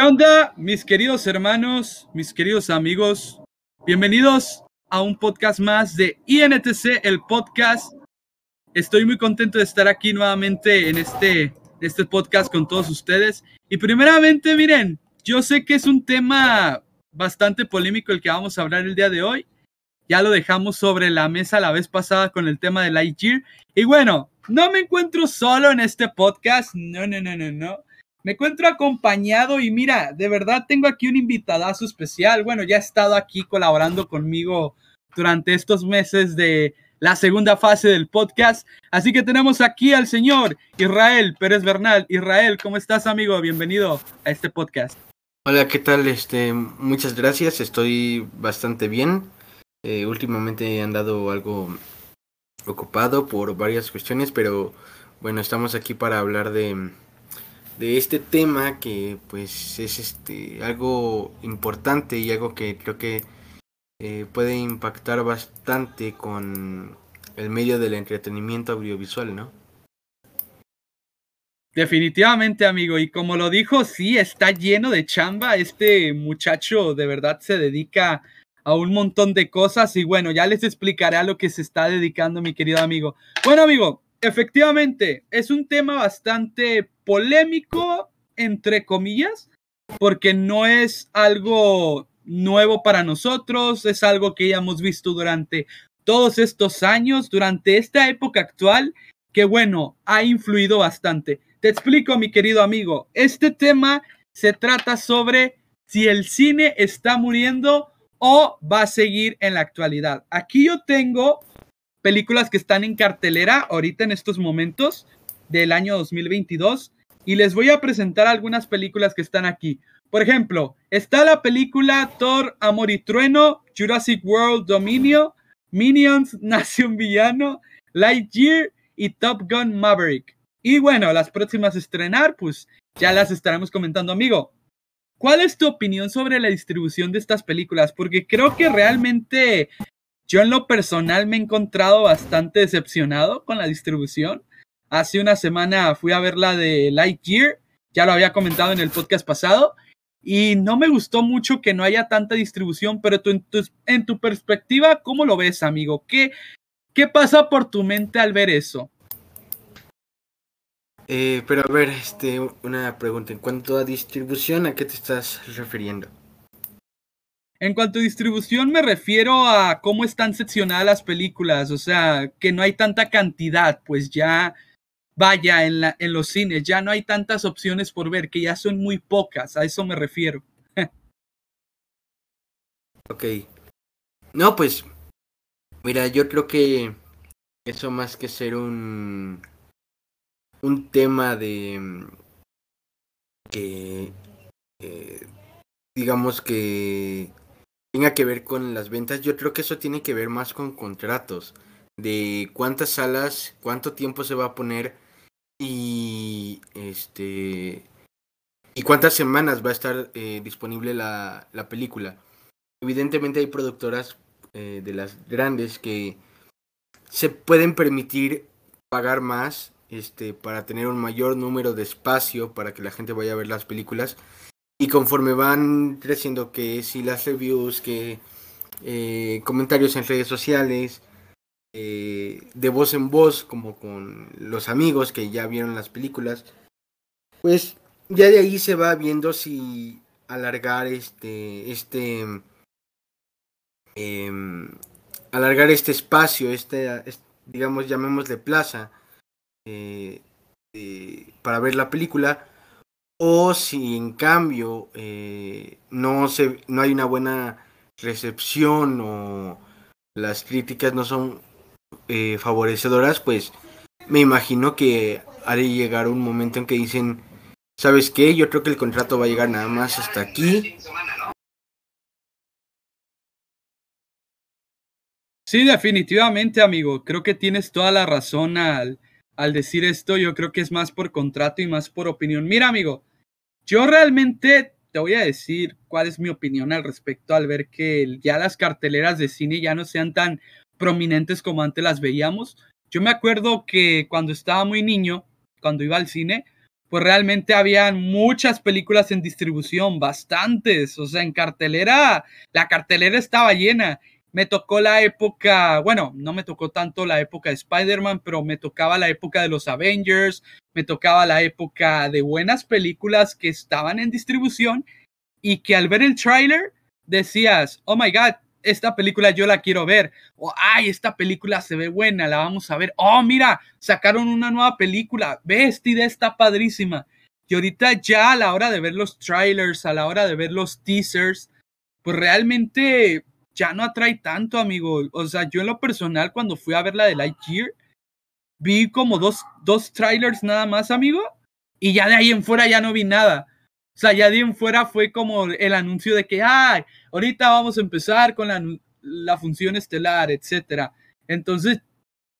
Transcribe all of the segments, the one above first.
¿Qué onda, mis queridos hermanos, mis queridos amigos? Bienvenidos a un podcast más de INTC, el podcast. Estoy muy contento de estar aquí nuevamente en este, este podcast con todos ustedes. Y primeramente, miren, yo sé que es un tema bastante polémico el que vamos a hablar el día de hoy. Ya lo dejamos sobre la mesa la vez pasada con el tema de Lightyear. Y bueno, no me encuentro solo en este podcast. No, no, no, no, no. Me encuentro acompañado y mira, de verdad tengo aquí un invitadazo especial. Bueno, ya ha estado aquí colaborando conmigo durante estos meses de la segunda fase del podcast. Así que tenemos aquí al señor Israel Pérez Bernal. Israel, ¿cómo estás, amigo? Bienvenido a este podcast. Hola, ¿qué tal? Este, muchas gracias. Estoy bastante bien. Eh, últimamente he andado algo ocupado por varias cuestiones, pero bueno, estamos aquí para hablar de de este tema que pues es este algo importante y algo que creo que eh, puede impactar bastante con el medio del entretenimiento audiovisual, ¿no? Definitivamente, amigo, y como lo dijo, sí, está lleno de chamba. Este muchacho de verdad se dedica a un montón de cosas y bueno, ya les explicaré a lo que se está dedicando mi querido amigo. Bueno, amigo, efectivamente, es un tema bastante polémico, entre comillas, porque no es algo nuevo para nosotros, es algo que ya hemos visto durante todos estos años, durante esta época actual, que bueno, ha influido bastante. Te explico, mi querido amigo, este tema se trata sobre si el cine está muriendo o va a seguir en la actualidad. Aquí yo tengo películas que están en cartelera ahorita en estos momentos del año 2022 y les voy a presentar algunas películas que están aquí. Por ejemplo, está la película Thor, Amor y Trueno, Jurassic World Dominio, Minions, Nación Villano, Lightyear y Top Gun Maverick. Y bueno, las próximas a estrenar, pues ya las estaremos comentando, amigo. ¿Cuál es tu opinión sobre la distribución de estas películas? Porque creo que realmente yo en lo personal me he encontrado bastante decepcionado con la distribución. Hace una semana fui a ver la de Lightyear, ya lo había comentado en el podcast pasado, y no me gustó mucho que no haya tanta distribución, pero tú, en, tu, perspectiva, ¿cómo lo ves, amigo? ¿Qué, ¿Qué pasa por tu mente al ver eso? Eh, pero a ver, este, una pregunta. En cuanto a distribución, ¿a qué te estás refiriendo? En cuanto a distribución me refiero a cómo están seccionadas las películas, o sea, que no hay tanta cantidad, pues ya vaya en, la, en los cines, ya no hay tantas opciones por ver, que ya son muy pocas, a eso me refiero. ok. No, pues, mira, yo creo que eso más que ser un, un tema de que, eh, digamos que tenga que ver con las ventas, yo creo que eso tiene que ver más con contratos, de cuántas salas, cuánto tiempo se va a poner y este y cuántas semanas va a estar eh, disponible la, la, película. Evidentemente hay productoras eh, de las grandes que se pueden permitir pagar más este, para tener un mayor número de espacio para que la gente vaya a ver las películas y conforme van creciendo, que si las reviews, que eh, comentarios en redes sociales, eh, de voz en voz, como con los amigos que ya vieron las películas, pues ya de ahí se va viendo si alargar este, este, em, alargar este espacio, este, digamos, llamémosle plaza, eh, para ver la película o si en cambio eh, no, se, no hay una buena recepción o las críticas no son eh, favorecedoras, pues me imagino que haré llegar un momento en que dicen, ¿sabes qué? Yo creo que el contrato va a llegar nada más hasta aquí. Sí, definitivamente, amigo. Creo que tienes toda la razón al, al decir esto. Yo creo que es más por contrato y más por opinión. Mira, amigo, yo realmente te voy a decir cuál es mi opinión al respecto al ver que ya las carteleras de cine ya no sean tan prominentes como antes las veíamos. Yo me acuerdo que cuando estaba muy niño, cuando iba al cine, pues realmente habían muchas películas en distribución, bastantes, o sea, en cartelera, la cartelera estaba llena. Me tocó la época, bueno, no me tocó tanto la época de Spider-Man, pero me tocaba la época de los Avengers, me tocaba la época de buenas películas que estaban en distribución y que al ver el tráiler decías, oh my god, esta película yo la quiero ver. O, ay, esta película se ve buena, la vamos a ver. Oh, mira, sacaron una nueva película. Ve, esta idea está padrísima. Y ahorita ya a la hora de ver los trailers, a la hora de ver los teasers, pues realmente ya no atrae tanto, amigo. O sea, yo en lo personal, cuando fui a ver la de Lightyear, vi como dos, dos trailers nada más, amigo. Y ya de ahí en fuera ya no vi nada. Sea, ya de fuera fue como el anuncio de que, ay, ahorita vamos a empezar con la, la función estelar, etcétera. Entonces,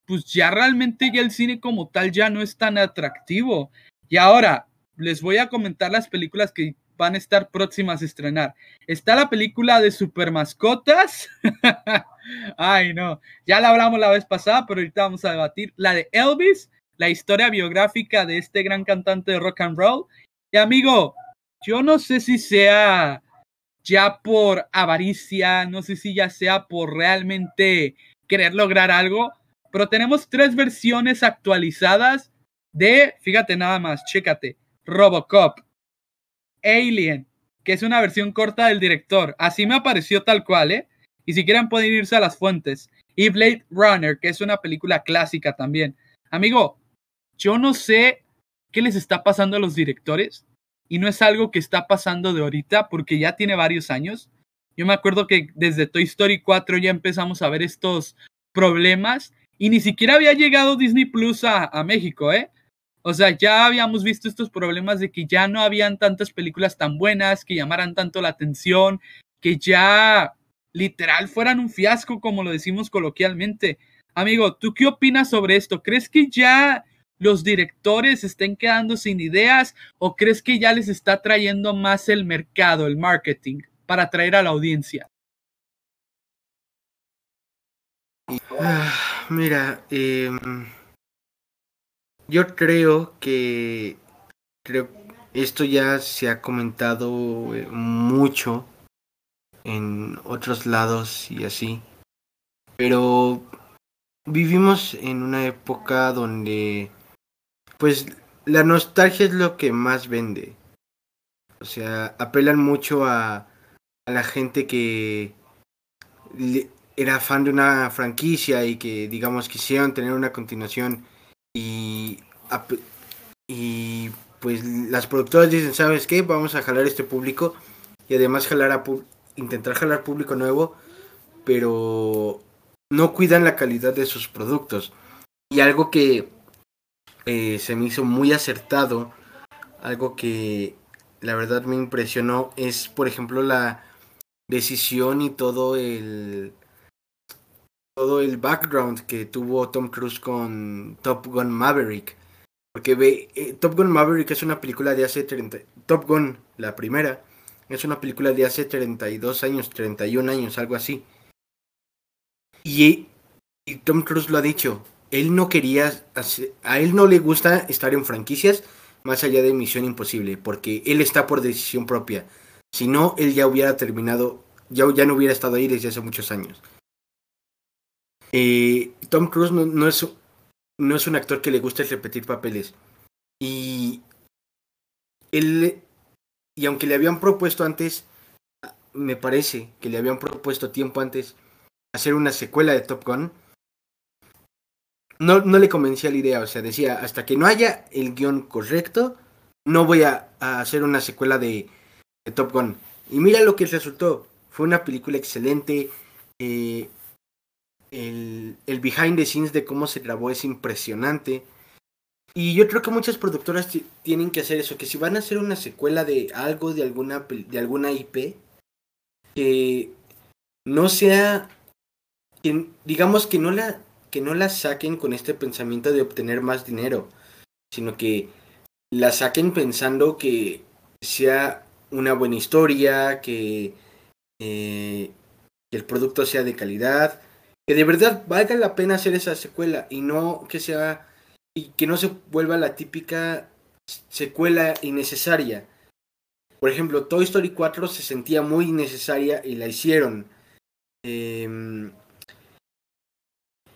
pues ya realmente ya el cine como tal ya no es tan atractivo. Y ahora les voy a comentar las películas que van a estar próximas a estrenar. Está la película de Super Mascotas. Ay, no. Ya la hablamos la vez pasada, pero ahorita vamos a debatir. La de Elvis, la historia biográfica de este gran cantante de rock and roll. Y amigo, yo no sé si sea ya por avaricia, no sé si ya sea por realmente querer lograr algo, pero tenemos tres versiones actualizadas de, fíjate nada más, chécate, Robocop, Alien, que es una versión corta del director, así me apareció tal cual, ¿eh? Y si quieren pueden irse a las fuentes. Y Blade Runner, que es una película clásica también. Amigo, yo no sé qué les está pasando a los directores, y no es algo que está pasando de ahorita porque ya tiene varios años. Yo me acuerdo que desde Toy Story 4 ya empezamos a ver estos problemas y ni siquiera había llegado Disney Plus a, a México, ¿eh? O sea, ya habíamos visto estos problemas de que ya no habían tantas películas tan buenas, que llamaran tanto la atención, que ya literal fueran un fiasco, como lo decimos coloquialmente. Amigo, ¿tú qué opinas sobre esto? ¿Crees que ya los directores estén quedando sin ideas o crees que ya les está trayendo más el mercado, el marketing, para atraer a la audiencia? Ah, mira, em, yo creo que creo esto ya se ha comentado eh, mucho en otros lados y así, pero vivimos en una época donde pues la nostalgia es lo que más vende. O sea, apelan mucho a, la gente que era fan de una franquicia y que, digamos, quisieron tener una continuación y, y pues las productoras dicen, ¿sabes qué? Vamos a jalar este público y además jalar a intentar jalar público nuevo, pero no cuidan la calidad de sus productos. Y algo que eh, se me hizo muy acertado. Algo que la verdad me impresionó es, por ejemplo, la decisión y todo el todo el background que tuvo Tom Cruise con Top Gun Maverick. Porque ve, eh, Top Gun Maverick es una película de hace 30... Top Gun, la primera, es una película de hace 32 años, 31 años, algo así. Y, y Tom Cruise lo ha dicho, él no quería, a él no le gusta estar en franquicias más allá de Misión Imposible, porque él está por decisión propia. Si no, él ya hubiera terminado, ya, ya no hubiera estado ahí desde hace muchos años. Eh, Tom Cruise no, es, no es un actor que le guste repetir papeles. Y él, y aunque le habían propuesto antes, me parece que le habían propuesto tiempo antes hacer una secuela de Top Gun, no, no le convencía la idea, o sea, decía, hasta que no haya el guion correcto, no voy a, hacer una secuela de, Top Gun. Y mira lo que resultó, fue una película excelente, eh, el, el behind the scenes de cómo se grabó es impresionante. Y yo creo que muchas productoras tienen que hacer eso, que si van a hacer una secuela de algo, de alguna, de alguna IP, que no sea, que, digamos que no la que no la saquen con este pensamiento de obtener más dinero, sino que la saquen pensando que sea una buena historia, que, eh, que el producto sea de calidad, que de verdad valga la pena hacer esa secuela y no que sea y que no se vuelva la típica secuela innecesaria. Por ejemplo, Toy Story 4 se sentía muy innecesaria y la hicieron. Em,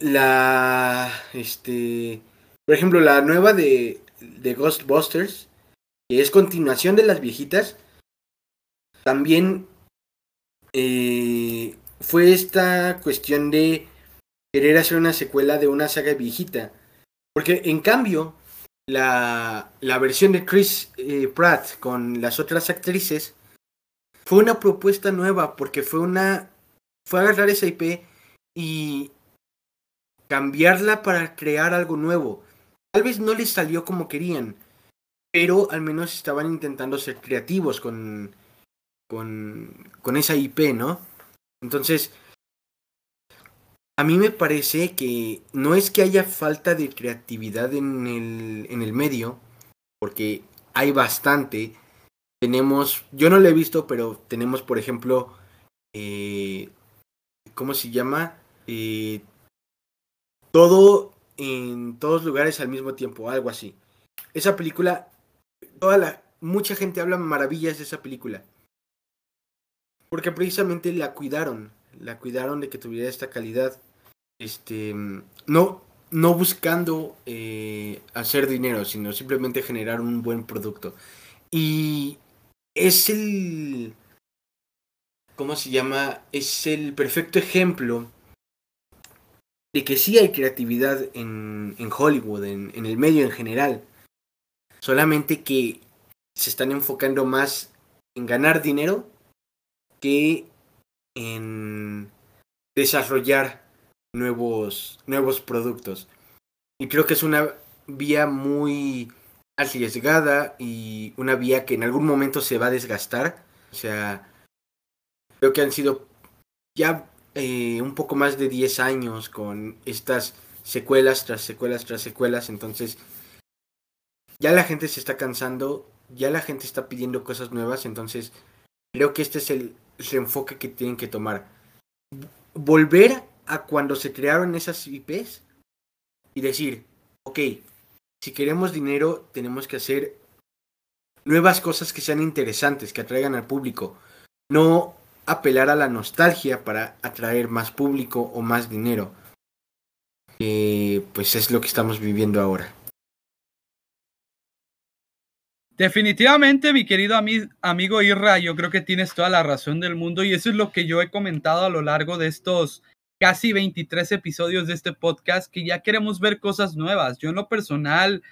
la. Este. Por ejemplo, la nueva de, de Ghostbusters, que es continuación de las viejitas, también eh, fue esta cuestión de querer hacer una secuela de una saga viejita. Porque en cambio, la, la versión de Chris eh, Pratt con las otras actrices fue una propuesta nueva porque fue una fue agarrar esa IP y cambiarla para crear algo nuevo. Tal vez no les salió como querían, pero al menos estaban intentando ser creativos con con con esa IP, ¿no? Entonces, a mí me parece que no es que haya falta de creatividad en el, en el medio, porque hay bastante. Tenemos, yo no lo he visto, pero tenemos, por ejemplo, eh, ¿cómo se llama? Eh, todo en todos lugares al mismo tiempo, algo así. Esa película, toda la, mucha gente habla maravillas de esa película. Porque precisamente la cuidaron la cuidaron de que tuviera esta calidad, este, no, no buscando eh, hacer dinero, sino simplemente generar un buen producto. Y es el, ¿cómo se llama? Es el perfecto ejemplo de que sí hay creatividad en, en Hollywood, en, en el medio en general. Solamente que se están enfocando más en ganar dinero que en desarrollar nuevos, nuevos productos. Y creo que es una vía muy arriesgada y una vía que en algún momento se va a desgastar. O sea, creo que han sido ya eh, un poco más de 10 años con estas secuelas tras secuelas tras secuelas. Entonces, ya la gente se está cansando, ya la gente está pidiendo cosas nuevas. Entonces, creo que este es el, ese enfoque que tienen que tomar. Volver a cuando se crearon esas IPs y decir, ok, si queremos dinero tenemos que hacer nuevas cosas que sean interesantes, que atraigan al público. No apelar a la nostalgia para atraer más público o más dinero. pues es lo que estamos viviendo ahora. Definitivamente, mi querido amigo Irra, yo creo que tienes toda la razón del mundo y eso es lo que yo he comentado a lo largo de estos casi 23 episodios de este podcast, que ya queremos ver cosas nuevas. Yo en lo personal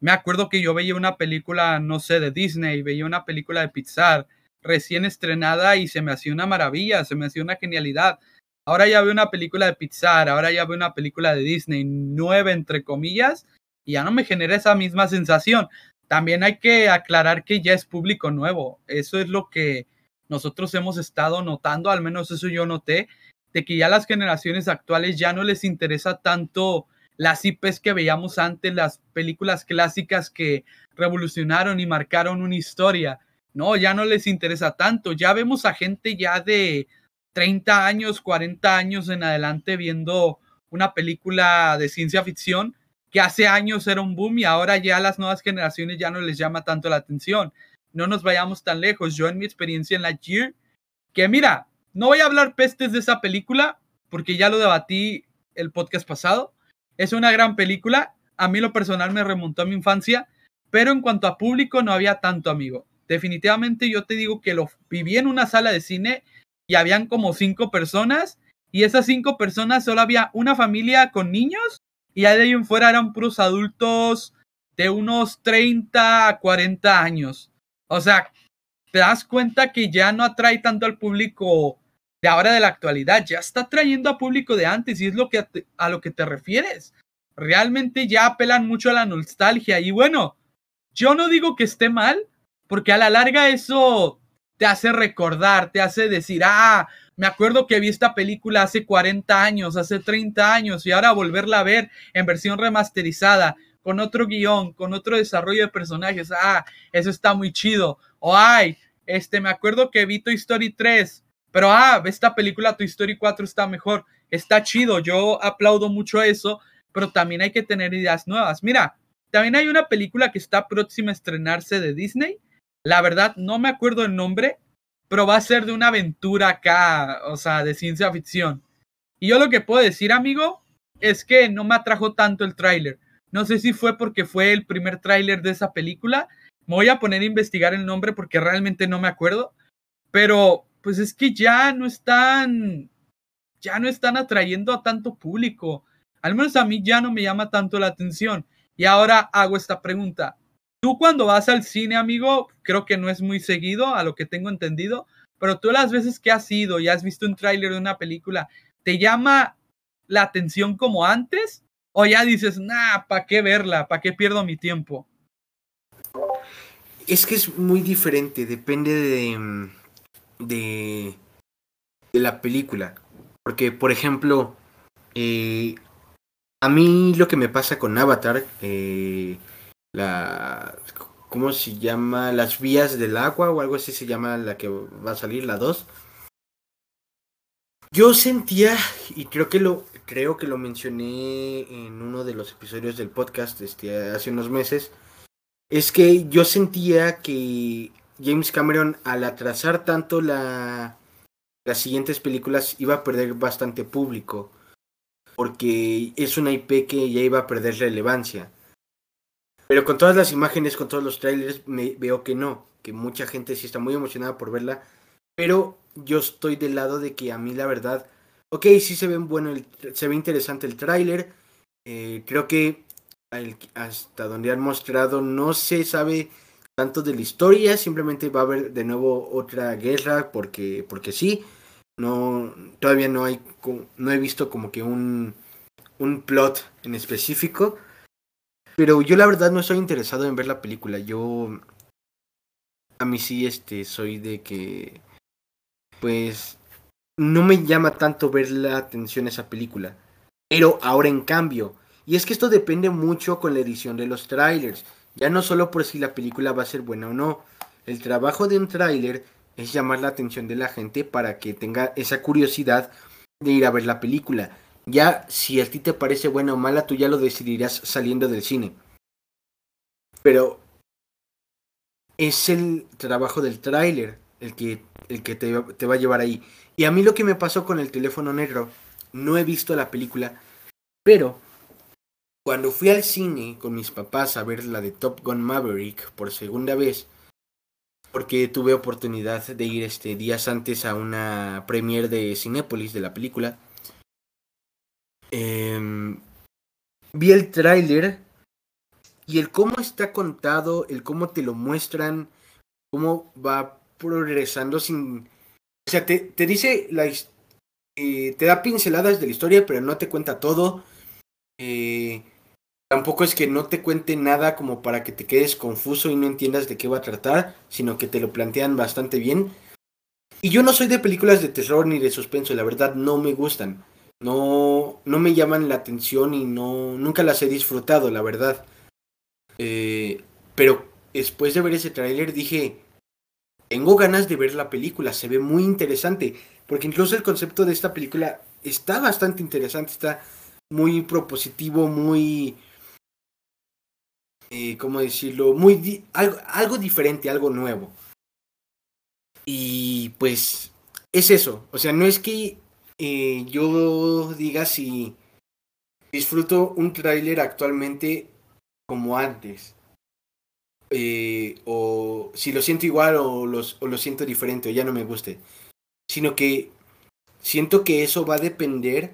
me acuerdo que yo veía una película, no sé, de Disney, veía una película de Pixar recién estrenada y se me hacía una maravilla, se me hacía una genialidad. Ahora ya veo una película de Pixar, ahora ya veo una película de Disney, nueva entre comillas, y ya no me genera esa misma sensación. También hay que aclarar que ya es público nuevo. Eso es lo que nosotros hemos estado notando, al menos eso yo noté, de que ya las generaciones actuales ya no les interesa tanto las IPs que veíamos antes, las películas clásicas que revolucionaron y marcaron una historia. No, ya no les interesa tanto. Ya vemos a gente ya de 30 años, 40 años en adelante viendo una película de ciencia ficción que hace años era un boom y ahora ya las nuevas generaciones ya no les llama tanto la atención. No nos vayamos tan lejos. Yo en mi experiencia en la Year, que mira, no voy a hablar pestes de esa película porque ya lo debatí el podcast pasado. Es una gran película. A mí lo personal me remontó a mi infancia, pero en cuanto a público no había tanto amigo. Definitivamente yo te digo que lo viví en una sala de cine y habían como cinco personas y esas cinco personas solo había una familia con niños y de ahí en fuera eran puros adultos de unos 30 a 40 años. O sea, te das cuenta que ya no atrae tanto al público de ahora de la actualidad, ya está trayendo a público de antes y es lo que a, lo que te refieres. Realmente ya apelan mucho a la nostalgia y bueno, yo no digo que esté mal, porque a la larga eso te hace recordar, te hace decir, ah, me acuerdo que vi esta película hace 40 años, hace 30 años y ahora volverla a ver en versión remasterizada, con otro guion, con otro desarrollo de personajes. Ah, eso está muy chido. O ay, este, me acuerdo que vi Toy Story 3, pero ah, esta película Toy Story 4 está mejor. Está chido, yo aplaudo mucho eso, pero también hay que tener ideas nuevas. Mira, También hay una película que está próxima a estrenarse de Disney. La verdad, no me acuerdo el nombre, pero va a ser de una aventura acá, o sea, de ciencia ficción. Y yo lo que puedo decir, amigo, es que no me atrajo tanto el tráiler. No sé si fue porque fue el primer tráiler de esa película. Me voy a poner a investigar el nombre porque realmente no me acuerdo. Pero pues es que ya no están ya no están atrayendo a tanto público. Al menos a mí ya no me llama tanto la atención. Y ahora hago esta pregunta. Tú cuando vas al cine, amigo, creo que no es muy seguido, a lo que tengo entendido, pero tú las veces que has ido y has visto un tráiler de una película, ¿te llama la atención como antes? ¿O ya dices, nah, ¿para qué verla? ¿Para qué pierdo mi tiempo? Es que es muy diferente, depende de, de, de la película. Porque, por ejemplo, eh, a mí lo que me pasa con Avatar, eh, la... ¿Cómo se llama? Las vías del agua o algo así se llama la que va a salir, la 2. Yo sentía, y creo que lo, creo que lo mencioné en uno de los episodios del podcast este, hace unos meses, es que yo sentía que James Cameron al atrasar tanto la, las siguientes películas iba a perder bastante público. Porque es una IP que ya iba a perder relevancia. Pero con todas las imágenes, con todos los trailers, me veo que no. Que mucha gente sí está muy emocionada por verla. Pero yo estoy del lado de que a mí la verdad. Ok, sí se ven bueno, se ve interesante el tráiler. Eh, creo que hasta donde han mostrado no se sabe tanto de la historia, simplemente va a haber de nuevo otra guerra porque, porque sí. No, todavía no hay, no he visto como que un, un plot en específico. Pero yo la verdad no estoy interesado en ver la película. Yo, a mí sí, este, soy de que, pues, no me llama tanto ver la atención esa película. Pero ahora en cambio, y es que esto depende mucho con la edición de los trailers. Ya no solo por si la película va a ser buena o no. El trabajo de un tráiler es llamar la atención de la gente para que tenga esa curiosidad de ir a ver la película. Ya si a ti te parece buena o mala, tú ya lo decidirás saliendo del cine. Pero es el trabajo del tráiler el que, el que te, va a llevar ahí. Y a mí lo que me pasó con el teléfono negro, no he visto la película, pero cuando fui al cine con mis papás a ver la de Top Gun Maverick por segunda vez, porque tuve oportunidad de ir este días antes a una premiere de Cinépolis de la película. Em, vi el tráiler y el cómo está contado, el cómo te lo muestran, cómo va progresando sin... O sea, te, te dice la... Eh, te da pinceladas de la historia, pero no te cuenta todo. Eh, tampoco es que no te cuente nada como para que te quedes confuso y no entiendas de qué va a tratar, sino que te lo plantean bastante bien. Y yo no soy de películas de terror ni de suspenso, la verdad no me gustan. No, no me llaman la atención y no, nunca las he disfrutado, la verdad. Eh, pero después de ver ese tráiler dije, tengo ganas de ver la película, se ve muy interesante, porque incluso el concepto de esta película está bastante interesante, está muy propositivo, muy eh, ¿cómo decirlo? Muy algo, algo diferente, algo nuevo. Y pues es eso. O sea, no es que eh, yo diga si disfruto un tráiler actualmente como antes. Eh, o si lo siento igual o, los, o lo siento diferente o ya no me guste. Sino que siento que eso va a depender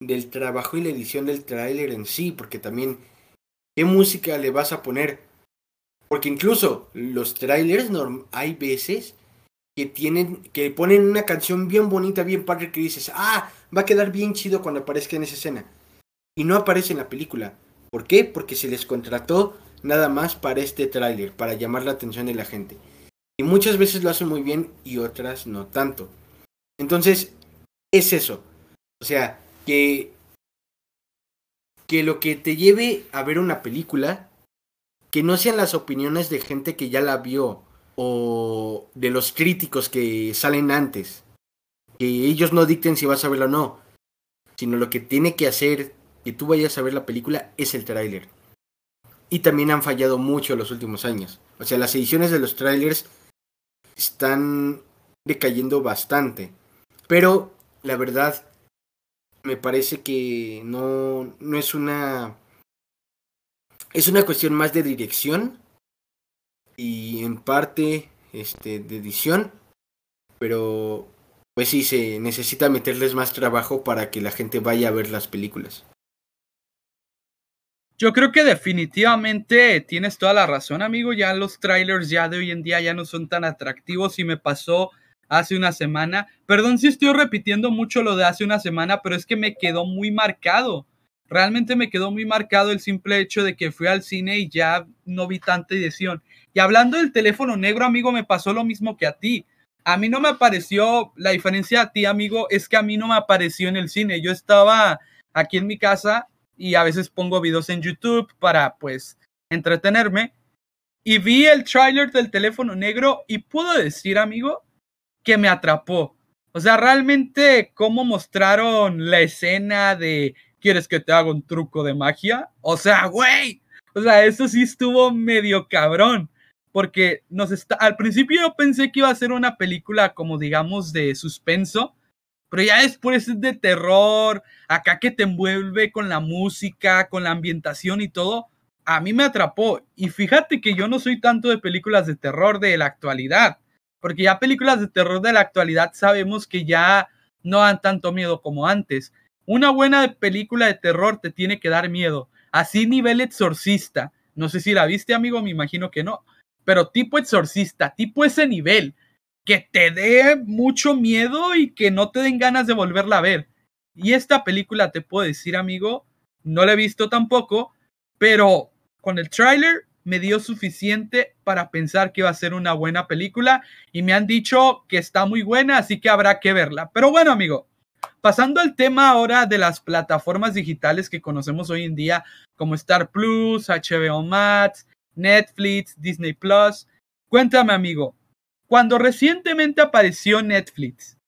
del trabajo y la edición del tráiler en sí, porque también ¿Qué música le vas a poner? Porque incluso los trailers hay veces que tienen que ponen una canción bien bonita, bien padre que dices, "Ah, va a quedar bien chido cuando aparezca en esa escena." Y no aparece en la película. ¿Por qué? Porque se les contrató nada más para este tráiler, para llamar la atención de la gente. Y muchas veces lo hacen muy bien y otras no tanto. Entonces, es eso. O sea, que que lo que te lleve a ver una película, que no sean las opiniones de gente que ya la vio o de los críticos que salen antes, que ellos no dicten si vas a verla o no, sino lo que tiene que hacer que tú vayas a ver la película es el tráiler. y también han fallado mucho los últimos años. O sea, las ediciones de los trailers están decayendo bastante. Pero la verdad, me parece que no, no es una... Es una cuestión más de dirección y en parte este, de edición. Pero pues sí, se necesita meterles más trabajo para que la gente vaya a ver las películas. Yo creo que definitivamente tienes toda la razón, amigo. Ya los trailers ya de hoy en día ya no son tan atractivos y me pasó hace una semana. Perdón si estoy repitiendo mucho lo de hace una semana, pero es que me quedó muy marcado. Realmente me quedó muy marcado el simple hecho de que fui al cine y ya no vi tanta edición. Y hablando del teléfono negro, amigo, me pasó lo mismo que a ti. A mí no me apareció, la diferencia a ti, amigo, es que a mí no me apareció en el cine. Yo estaba aquí en mi casa y a veces pongo videos en YouTube para pues entretenerme. Y vi el tráiler del teléfono negro y puedo decir, amigo, que me atrapó. O sea, realmente cómo mostraron la escena de ¿quieres que te haga un truco de magia? O sea, güey. O sea, eso sí estuvo medio cabrón. Porque nos está. Al principio yo pensé que iba a ser una película como digamos de suspenso pero ya después es de terror, acá que te envuelve con la música, con la ambientación y todo, a mí me atrapó. Y fíjate que yo no soy tanto de películas de terror de la actualidad, porque ya películas de terror de la actualidad sabemos que ya no dan tanto miedo como antes. Una buena película de terror te tiene que dar miedo, así nivel exorcista. No sé si la viste, amigo, me imagino que no, pero tipo exorcista, tipo ese nivel que te dé mucho miedo y que no te den ganas de volverla a ver. Y esta película, te puedo decir, amigo, no la he visto tampoco, pero con el tráiler me dio suficiente para pensar que iba a ser una buena película y me han dicho que está muy buena, así que habrá que verla. Pero bueno, amigo, pasando al tema ahora de las plataformas digitales que conocemos hoy en día, como Star Plus, HBO Max, Netflix, Disney Plus, cuéntame, amigo, cuando recientemente apareció Netflix,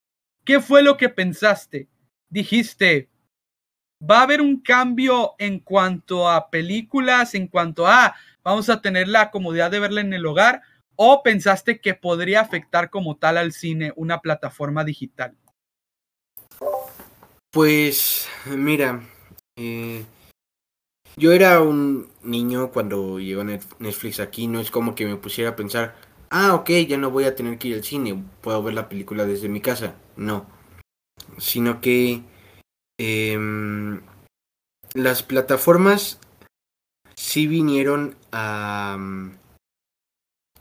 ¿qué fue lo que pensaste? Dijiste, va a haber un cambio en cuanto a películas, en cuanto a, vamos a tener la comodidad de verla en el hogar, o pensaste que podría afectar como tal al cine una plataforma digital? Pues mira, eh, yo era un niño cuando llegó Netflix aquí, no es como que me pusiera a pensar, ah, ok, ya no voy a tener que ir al cine, puedo ver la película desde mi casa. No, sino que em, las plataformas sí vinieron a,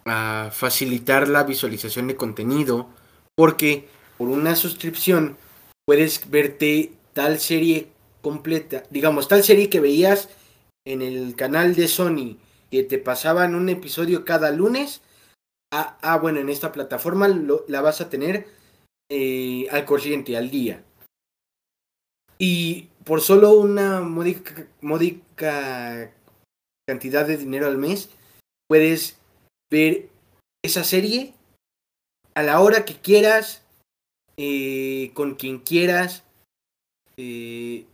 a facilitar la visualización de contenido porque por una suscripción puedes verte tal serie completa, digamos, tal serie que veías en el canal de Sony que te pasaban un episodio cada lunes, ah, ah, bueno, en esta plataforma la vas a tener eh, al corriente, al día. Y por solo una módica, cantidad de dinero al mes, puedes ver esa serie a la hora que quieras, eh, con quien quieras. Eh,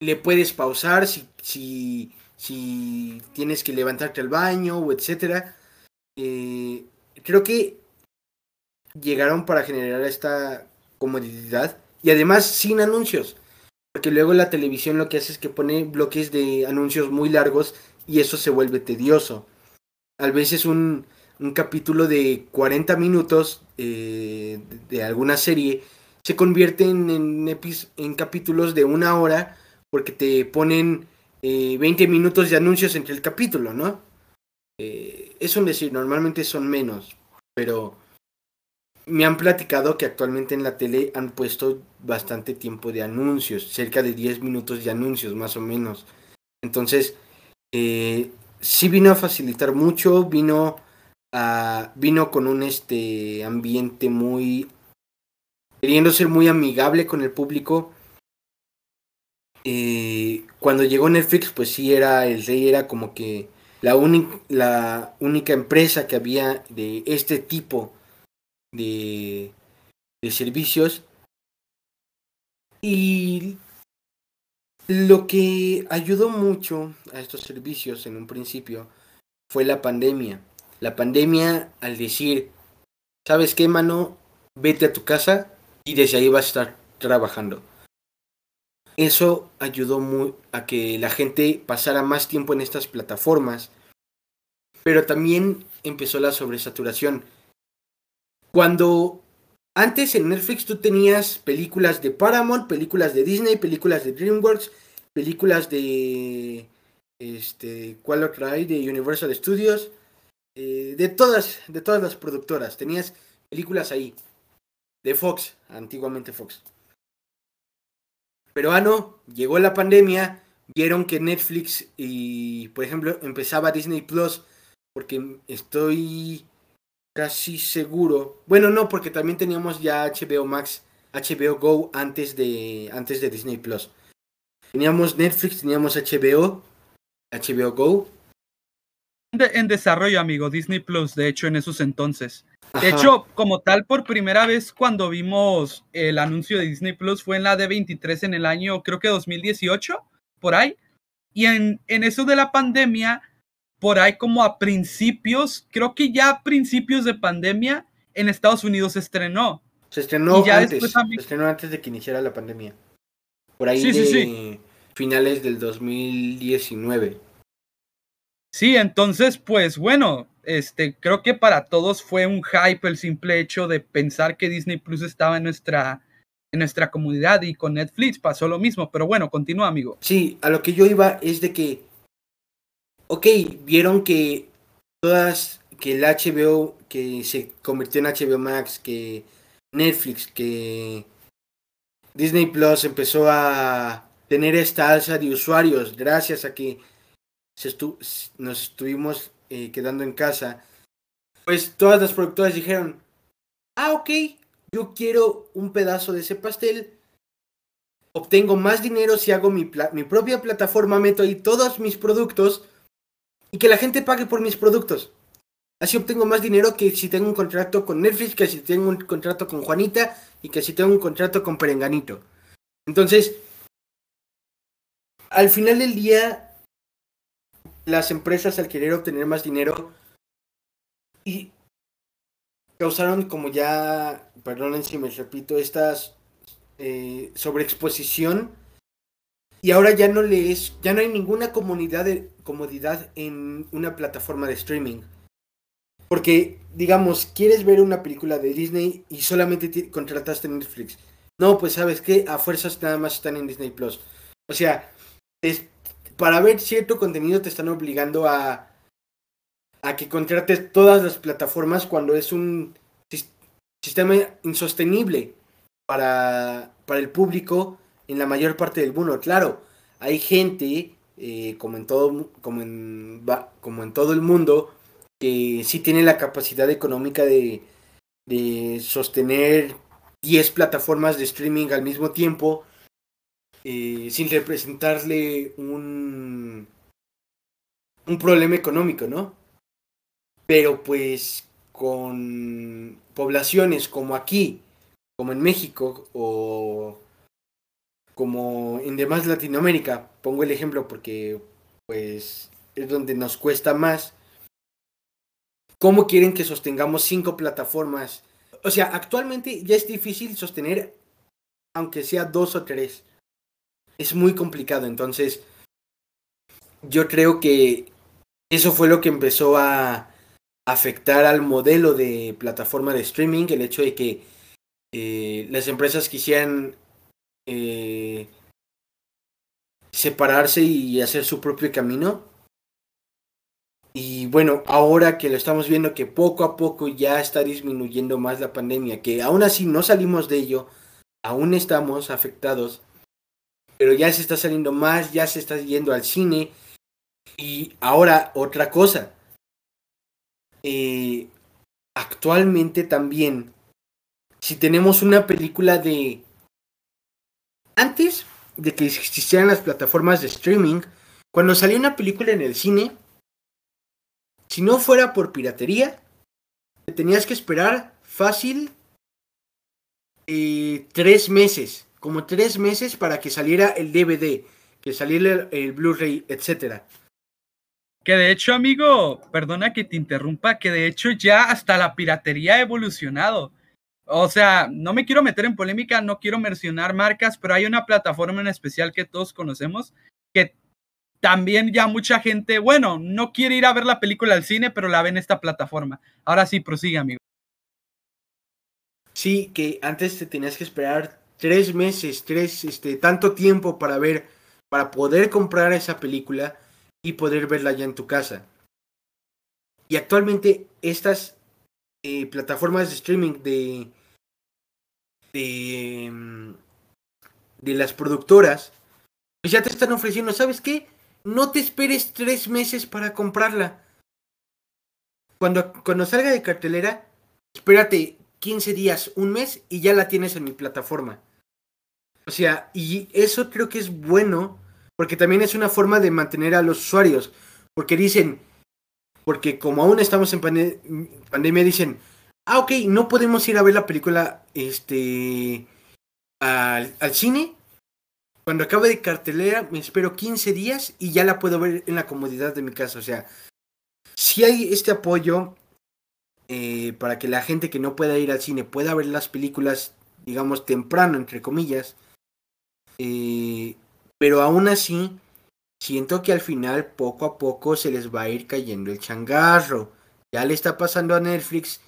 le puedes pausar si, si, si tienes que levantarte al baño o etcétera. Eh, creo que llegaron para generar esta comodidad y además sin anuncios. Porque luego la televisión lo que hace es que pone bloques de anuncios muy largos y eso se vuelve tedioso. A veces un, un capítulo de 40 minutos eh, de, alguna serie se convierte en, en, en, capítulos de una hora porque te ponen 20 eh, minutos de anuncios entre el capítulo, ¿no? Eh, es un decir, normalmente son menos, pero me han platicado que actualmente en la tele han puesto bastante tiempo de anuncios, cerca de 10 minutos de anuncios más o menos. Entonces, eh, sí vino a facilitar mucho, vino a, vino con un este ambiente muy queriendo ser muy amigable con el público. Eh, cuando llegó Netflix, pues sí era el rey, era como que la, la única empresa que había de este tipo de, de servicios. Y Lo que ayudó mucho a estos servicios en un principio fue la pandemia. La pandemia al decir, ¿sabes qué, mano? Vete a tu casa y desde ahí vas a estar trabajando. Eso ayudó muy a que la gente pasara más tiempo en estas plataformas, pero también empezó la sobresaturación. Cuando antes en Netflix tú tenías películas de Paramount, películas de Disney, películas de DreamWorks, películas de este, ¿cuál otra hay? De Universal Studios, eh, de todas, de todas las productoras. Tenías películas ahí, de Fox, antiguamente Fox. Pero ah no, llegó la pandemia, vieron que Netflix y, por ejemplo, empezaba Disney Plus, porque estoy casi seguro. Bueno, no, porque también teníamos ya HBO Max, HBO Go antes de, antes de Disney Plus. Teníamos Netflix, teníamos HBO, HBO Go. En desarrollo, amigo, Disney Plus, de hecho, en esos entonces. De hecho, como tal, por primera vez cuando vimos el anuncio de Disney Plus fue en la D23 en el año, creo que 2018, por ahí. Y en, en eso de la pandemia, por ahí como a principios, creo que ya a principios de pandemia, en Estados Unidos se estrenó. Se estrenó antes, se estrenó antes de que iniciara la pandemia. Por ahí de finales del 2019. Sí, entonces, pues bueno, este, creo que para todos fue un hype el simple hecho de pensar que Disney Plus estaba en nuestra, en nuestra comunidad y con Netflix pasó lo mismo, pero bueno, continúa, amigo. Sí, a lo que yo iba es de que, ok, vieron que todas, que el HBO, que se convirtió en HBO Max, que Netflix, que Disney Plus empezó a tener esta alza de usuarios gracias a que se nos estuvimos eh, quedando en casa, pues todas las productoras dijeron, ah, ok, yo quiero un pedazo de ese pastel, obtengo más dinero si hago mi, mi propia plataforma, meto ahí todos mis productos y que la gente pague por mis productos. Así obtengo más dinero que si tengo un contrato con Netflix, que si tengo un contrato con Juanita y que si tengo un contrato con Perenganito. Entonces, al final del día, las empresas al querer obtener más dinero y causaron como ya, perdonen si me repito, estas eh, sobreexposición y ahora ya no le es, ya no hay ninguna comunidad de comodidad en una plataforma de streaming. Porque, digamos, quieres ver una película de Disney y solamente contrataste Netflix. No, pues sabes que a fuerzas nada más están en Disney Plus. O sea, es, para ver cierto contenido te están obligando a, a que contrates todas las plataformas cuando es un sistema insostenible para, para el público en la mayor parte del mundo. Claro, hay gente, eh, como, en todo, como, en, como en todo el mundo, que sí tiene la capacidad económica de, de sostener 10 plataformas de streaming al mismo tiempo eh, sin representarle un, un problema económico, ¿no? Pero pues con poblaciones como aquí, como en México o como en demás Latinoamérica, pongo el ejemplo porque pues es donde nos cuesta más. ¿Cómo quieren que sostengamos cinco plataformas? O sea, actualmente ya es difícil sostener aunque sea dos o tres es muy complicado. Entonces, yo creo que eso fue lo que empezó a afectar al modelo de plataforma de streaming, el hecho de que eh, las empresas quisieran eh, separarse y hacer su propio camino. Y bueno, ahora que lo estamos viendo que poco a poco ya está disminuyendo más la pandemia, que aún así no salimos de ello, aún estamos afectados, pero ya se está saliendo más, ya se está yendo al cine. Y ahora otra cosa. Eh, actualmente también, si tenemos una película de... Antes de que existieran las plataformas de streaming, cuando salió una película en el cine, si no fuera por piratería, tenías que esperar fácil eh, tres meses como tres meses para que saliera el DVD, que salir el, el Blu-ray, etcétera. Que de hecho, amigo, perdona que te interrumpa, que de hecho ya hasta la piratería ha evolucionado. O sea, no me quiero meter en polémica, no quiero mencionar marcas, pero hay una plataforma en especial que todos conocemos que también ya mucha gente, bueno, no quiere ir a ver la película al cine, pero la ve en esta plataforma. Ahora sí, prosigue, amigo. Sí, que antes te tenías que esperar tres meses, tres, este, tanto tiempo para ver, para poder comprar esa película y poder verla ya en tu casa. Y actualmente estas eh, plataformas de streaming de, de, mm, de las productoras, pues ya te están ofreciendo, ¿sabes qué? No te esperes tres meses para comprarla. Cuando, cuando salga de cartelera, espérate 15 días, un mes y ya la tienes en mi plataforma. O sea, y eso creo que es bueno porque también es una forma de mantener a los usuarios. Porque dicen, porque como aún estamos en pandemia, dicen, ah, ok, no podemos ir a ver la película este, al, al cine. Cuando acabe de cartelera, me espero 15 días y ya la puedo ver en la comodidad de mi casa. O sea, si hay este apoyo eh, para que la gente que no pueda ir al cine pueda ver las películas, digamos, temprano, entre comillas. Eh, pero aún así, siento que al final, poco a poco, se les va a ir cayendo el changarro. Ya le está pasando a Netflix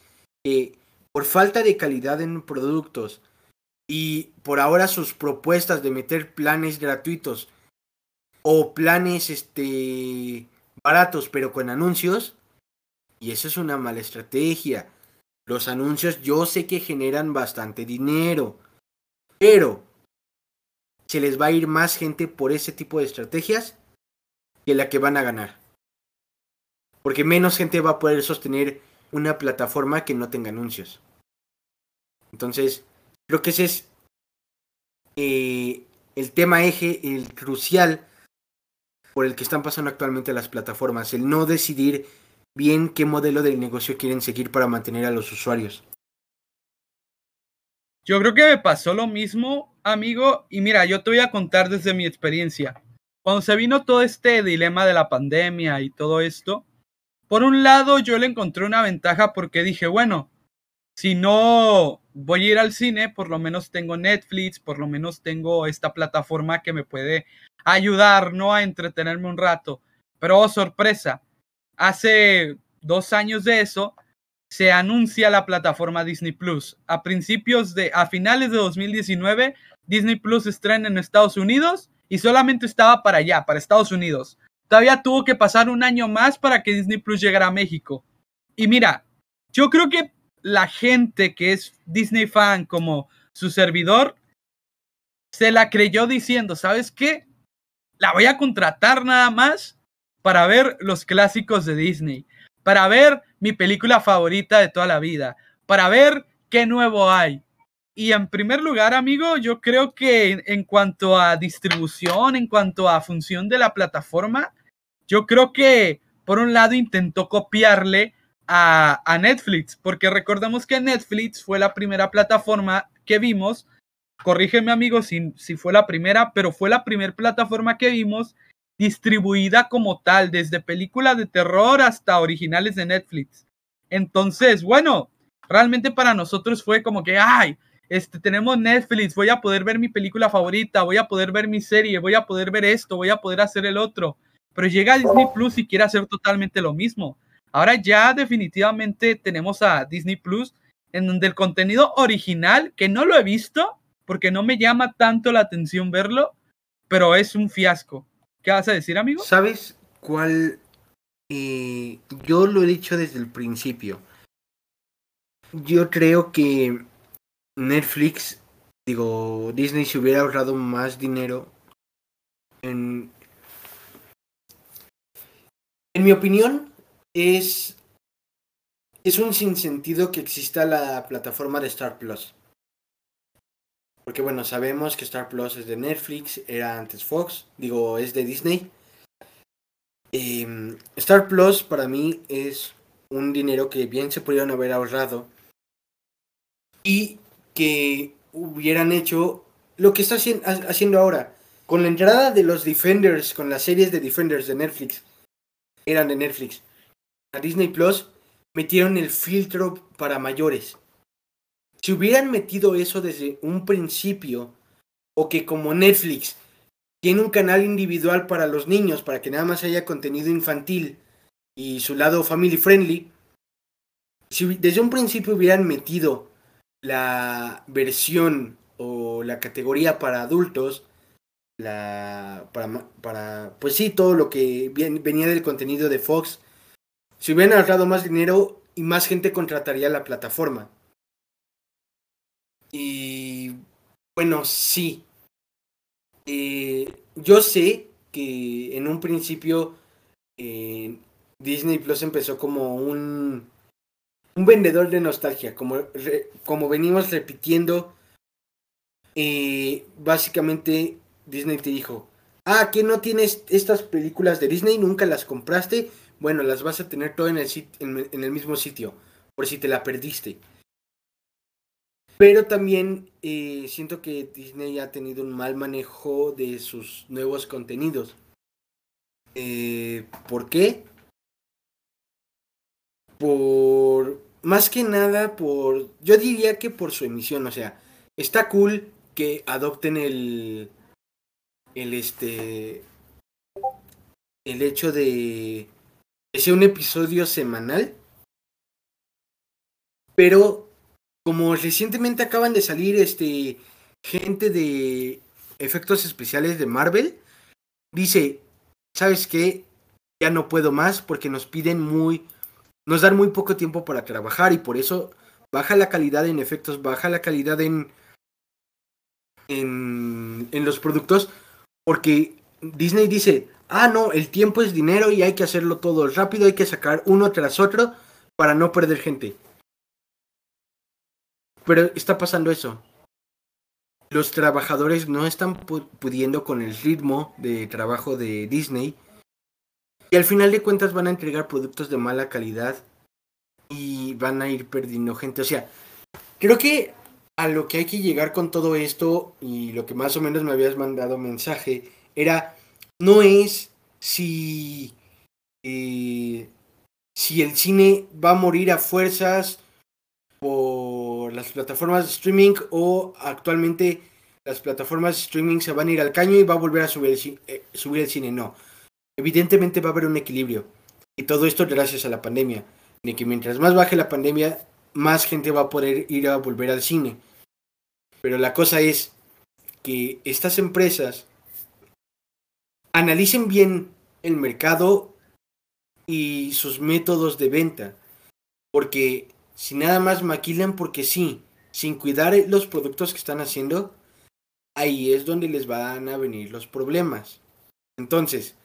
que por falta de calidad en productos y por ahora sus propuestas de meter planes gratuitos o planes este baratos pero con anuncios y eso es una mala estrategia. Los anuncios yo sé que generan bastante dinero, pero se les va a ir más gente por ese tipo de estrategias que la que van a ganar. Porque menos gente va a poder sostener una plataforma que no tenga anuncios. Entonces, creo que ese es eh, el tema eje, el crucial por el que están pasando actualmente las plataformas, el no decidir bien qué modelo del negocio quieren seguir para mantener a los usuarios. Yo creo que me pasó lo mismo, amigo, y mira, yo te voy a contar desde mi experiencia. Cuando se vino todo este dilema de la pandemia y todo esto, por un lado yo le encontré una ventaja porque dije, bueno, si no voy a ir al cine, por lo menos tengo Netflix, por lo menos tengo esta plataforma que me puede ayudar, ¿no? A entretenerme un rato. Pero, oh, sorpresa, hace dos años de eso, se anuncia la plataforma Disney Plus. A principios de, a finales de 2019, Disney Plus estrena en Estados Unidos y solamente estaba para allá, para Estados Unidos. Todavía tuvo que pasar un año más para que Disney Plus llegara a México. Y mira, yo creo que la gente que es Disney fan como su servidor, se la creyó diciendo, ¿sabes qué? La voy a contratar nada más para ver los clásicos de Disney, para ver mi película favorita de toda la vida, para ver qué nuevo hay. Y en primer lugar, amigo, yo creo que en, cuanto a distribución, en cuanto a función de la plataforma, yo creo que por un lado intentó copiarle a, a, Netflix, porque recordemos que Netflix fue la primera plataforma que vimos, corrígeme amigo si, si fue la primera, pero fue la primera plataforma que vimos distribuida como tal, desde películas de terror hasta originales de Netflix. Entonces, bueno, realmente para nosotros fue como que, ay, este, tenemos Netflix, voy a poder ver mi película favorita, voy a poder ver mi serie, voy a poder ver esto, voy a poder hacer el otro. Pero llega Disney Plus y quiere hacer totalmente lo mismo. Ahora ya definitivamente tenemos a Disney Plus en donde el contenido original, que no lo he visto, porque no me llama tanto la atención verlo, pero es un fiasco. ¿Qué vas a decir, amigo? ¿Sabes cuál? Eh, yo lo he dicho desde el principio. Yo creo que Netflix, digo, Disney se hubiera ahorrado más dinero en... En mi opinión, es, es un sinsentido que exista la plataforma de Star Plus. Porque bueno, sabemos que Star Plus es de Netflix, era antes Fox, digo, es de Disney. Em, Star Plus para mí es un dinero que bien se pudieron haber ahorrado y que hubieran hecho lo que está haciendo ahora. con la entrada de los Defenders, con las series de Defenders de Netflix, eran de Netflix, a Disney Plus, metieron el filtro para mayores. Si hubieran metido eso desde un principio, o que como Netflix tiene un canal individual para los niños, para que nada más haya contenido infantil y su lado family friendly, si desde un principio hubieran metido la versión o la categoría para adultos, la para, para pues sí, todo lo que venía del contenido de Fox, si hubieran ahorrado más dinero y más gente contrataría la plataforma. Y bueno, sí. Eh, yo sé que en un principio eh, Disney Plus empezó como un, un vendedor de nostalgia, como, como venimos repitiendo. Eh, básicamente Disney te dijo, ah, que no tienes estas películas de Disney, nunca las compraste, bueno, las vas a tener todo en el, en el mismo sitio, por si te la perdiste. Pero también eh, siento que Disney ha tenido un mal manejo de sus nuevos contenidos. Eh, ¿Por qué? Por... Más que nada por... Yo diría que por su emisión. O sea, está cool que adopten el... El este... El hecho de... Que sea un episodio semanal. Pero como recientemente acaban de salir este gente de efectos especiales de Marvel, dice, ¿sabes qué? Ya no puedo más porque nos piden muy, nos dan muy poco tiempo para trabajar y por eso baja la calidad en efectos, baja la calidad en, en, en los productos, porque Disney dice, ah, no, el tiempo es dinero y hay que hacerlo todo rápido, hay que sacar uno tras otro para no perder gente. Pero está pasando eso. Los trabajadores no están pudiendo con el ritmo de trabajo de Disney. Y al final de cuentas van a entregar productos de mala calidad. Y van a ir perdiendo gente. O sea, creo que a lo que hay que llegar con todo esto. Y lo que más o menos me habías mandado mensaje. Era. No es si. Eh, si el cine va a morir a fuerzas por las plataformas de streaming o actualmente las plataformas de streaming se van a ir al caño y va a volver a subir el, eh, subir el cine. No. Evidentemente va a haber un equilibrio. Y todo esto gracias a la pandemia. De que mientras más baje la pandemia, más gente va a poder ir a volver al cine. Pero la cosa es que estas empresas analicen bien el mercado y sus métodos de venta. Porque si nada más maquilan porque sí, sin cuidar los productos que están haciendo, ahí es donde les van a venir los problemas. Entonces,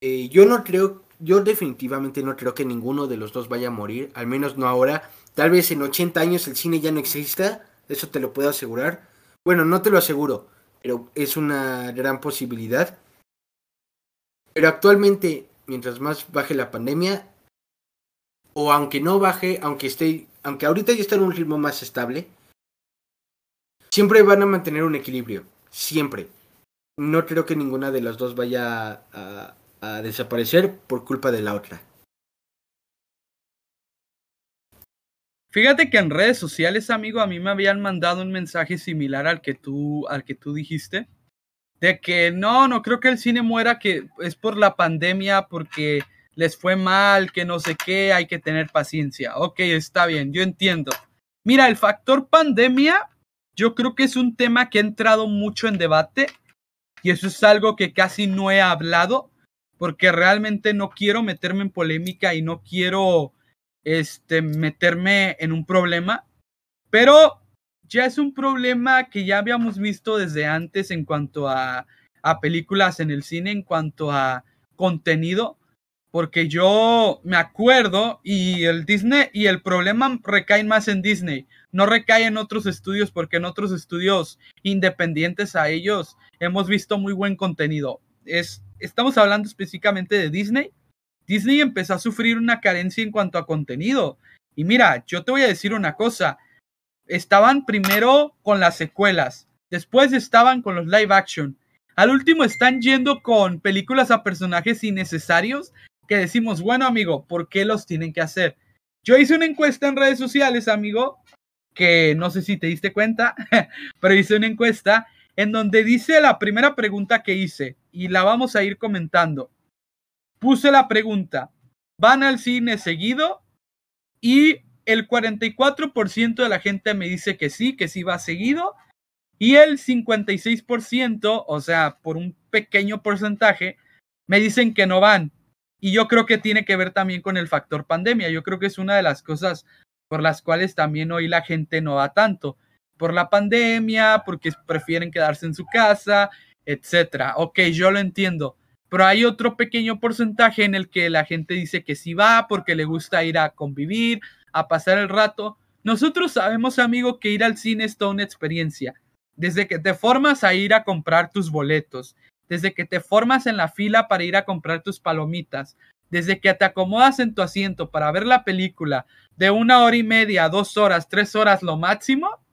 eh, yo no creo, yo definitivamente no creo que ninguno de los dos vaya a morir, al menos no ahora. Tal vez en 80 años el cine ya no exista, eso te lo puedo asegurar. Bueno, no te lo aseguro, pero es una gran posibilidad. Pero actualmente, mientras más baje la pandemia, o aunque no baje, aunque esté, aunque ahorita ya está en un ritmo más estable, siempre van a mantener un equilibrio, siempre. No creo que ninguna de las dos vaya a, a desaparecer por culpa de la otra. Fíjate que en redes sociales, amigo, a mí me habían mandado un mensaje similar al que tú, al que tú dijiste, de que no, no creo que el cine muera, que es por la pandemia, porque les fue mal, que no sé qué, hay que tener paciencia. Ok, está bien, yo entiendo. Mira, el factor pandemia, yo creo que es un tema que ha entrado mucho en debate y eso es algo que casi no he hablado porque realmente no quiero meterme en polémica y no quiero este, meterme en un problema, pero ya es un problema que ya habíamos visto desde antes en cuanto a, a películas en el cine, en cuanto a contenido porque yo me acuerdo y el Disney y el problema recae más en Disney, no recae en otros estudios porque en otros estudios independientes a ellos hemos visto muy buen contenido. Es, estamos hablando específicamente de Disney. Disney empezó a sufrir una carencia en cuanto a contenido. Y mira, yo te voy a decir una cosa. Estaban primero con las secuelas, después estaban con los live action. Al último están yendo con películas a personajes innecesarios que decimos, bueno amigo, ¿por qué los tienen que hacer? Yo hice una encuesta en redes sociales, amigo, que no sé si te diste cuenta, pero hice una encuesta en donde dice la primera pregunta que hice y la vamos a ir comentando. Puse la pregunta, ¿van al cine seguido? Y el 44% de la gente me dice que sí, que sí va seguido. Y el 56%, o sea, por un pequeño porcentaje, me dicen que no van. Y yo creo que tiene que ver también con el factor pandemia. Yo creo que es una de las cosas por las cuales también hoy la gente no va tanto. Por la pandemia, porque prefieren quedarse en su casa, etcétera. Ok, yo lo entiendo. Pero hay otro pequeño porcentaje en el que la gente dice que sí va porque le gusta ir a convivir, a pasar el rato. Nosotros sabemos, amigo, que ir al cine es toda una experiencia. Desde que te formas a ir a comprar tus boletos, desde que te formas en la fila para ir a comprar tus palomitas, desde que te acomodas en tu asiento para ver la película de una hora y media, dos horas, tres horas lo máximo,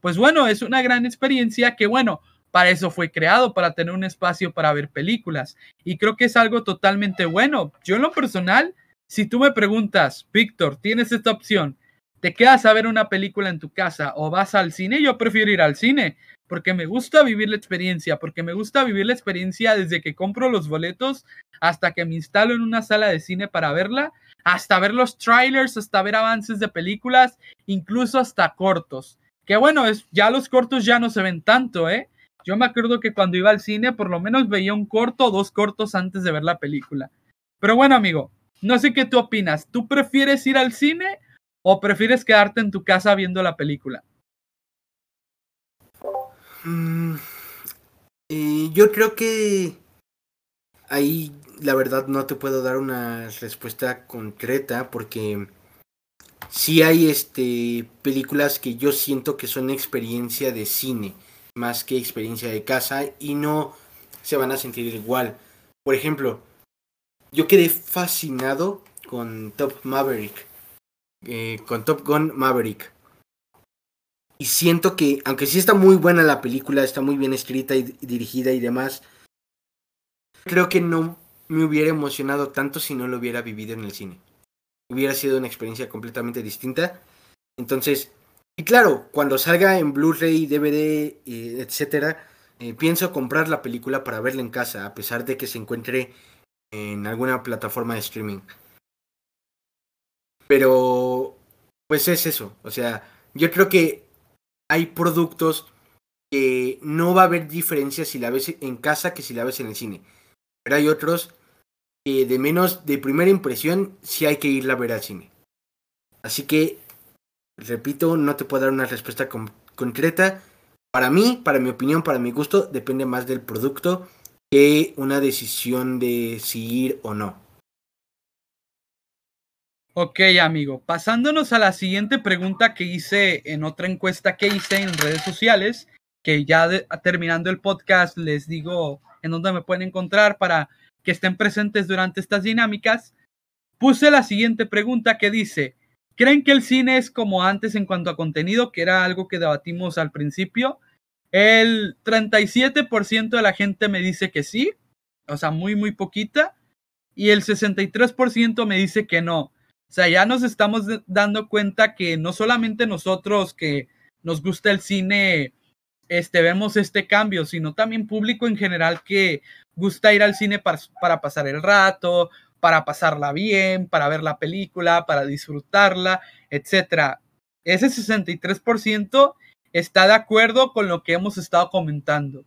pues bueno, es una gran experiencia que bueno, para eso fue creado, para tener un espacio para ver películas. Y creo que es algo totalmente bueno. Yo en lo personal, si tú me preguntas, Víctor, tienes esta opción, ¿te quedas a ver una película en tu casa o vas al cine? Yo prefiero ir al cine porque me gusta vivir la experiencia, porque me gusta vivir la experiencia desde que compro los boletos hasta que me instalo en una sala de cine para verla, hasta ver los trailers, hasta ver avances de películas, incluso hasta cortos. Que bueno, es, ya los cortos ya no se ven tanto, ¿eh? Yo me acuerdo que cuando iba al cine por lo menos veía un corto o dos cortos antes de ver la película. Pero bueno, amigo, no sé qué tú opinas. ¿Tú prefieres ir al cine o prefieres quedarte en tu casa viendo la película? Mm, eh, yo creo que ahí la verdad no te puedo dar una respuesta concreta porque sí hay este películas que yo siento que son experiencia de cine más que experiencia de casa y no se van a sentir igual. Por ejemplo, yo quedé fascinado con Top Maverick, eh, con Top Gun Maverick. Y siento que, aunque sí está muy buena la película, está muy bien escrita y dirigida y demás, creo que no me hubiera emocionado tanto si no lo hubiera vivido en el cine. Hubiera sido una experiencia completamente distinta. Entonces, y claro, cuando salga en Blu-ray, DVD, etcétera, eh, pienso comprar la película para verla en casa, a pesar de que se encuentre en alguna plataforma de streaming. Pero, pues es eso. O sea, yo creo que hay productos que no va a haber diferencia si la ves en casa que si la ves en el cine. Pero hay otros que de menos de primera impresión sí hay que irla a ver al cine. Así que, repito, no te puedo dar una respuesta concreta. Para mí, para mi opinión, para mi gusto, depende más del producto que una decisión de si ir o no. Ok, amigo. Pasándonos a la siguiente pregunta que hice en otra encuesta que hice en redes sociales, que ya terminando el podcast les digo en dónde me pueden encontrar para que estén presentes durante estas dinámicas. Puse la siguiente pregunta que dice, ¿creen que el cine es como antes en cuanto a contenido, que era algo que debatimos al principio? El 37% de la gente me dice que sí, o sea, muy, muy poquita, y el 63% me dice que no. O sea, ya nos estamos dando cuenta que no solamente nosotros que nos gusta el cine, este, vemos este cambio, sino también público en general que gusta ir al cine para, para pasar el rato, para pasarla bien, para ver la película, para disfrutarla, etc. Ese 63% está de acuerdo con lo que hemos estado comentando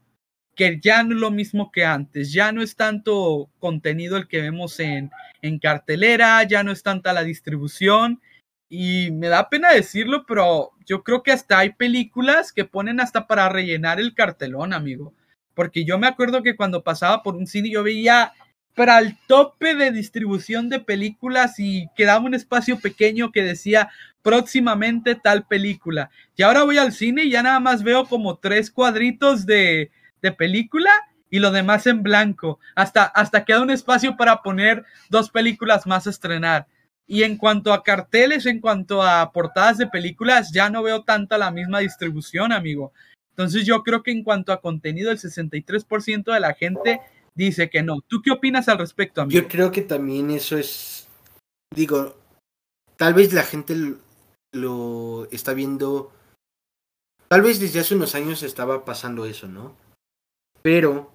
que ya no es lo mismo que antes, ya no es tanto contenido el que vemos en, en cartelera, ya no es tanta la distribución. Y me da pena decirlo, pero yo creo que hasta hay películas que ponen hasta para rellenar el cartelón, amigo. Porque yo me acuerdo que cuando pasaba por un cine yo veía para el tope de distribución de películas y quedaba un espacio pequeño que decía próximamente tal película. Y ahora voy al cine y ya nada más veo como tres cuadritos de, de película y lo demás en blanco. Hasta, hasta queda un espacio para poner dos películas más a estrenar. Y en cuanto a carteles, en cuanto a portadas de películas, ya no veo tanta la misma distribución, amigo. Entonces yo creo que en cuanto a contenido, el 63% de la gente dice que no. ¿Tú qué opinas al respecto, amigo? Yo creo que también eso es, digo, tal vez la gente lo está viendo, tal vez desde hace unos años estaba pasando eso, ¿no? Pero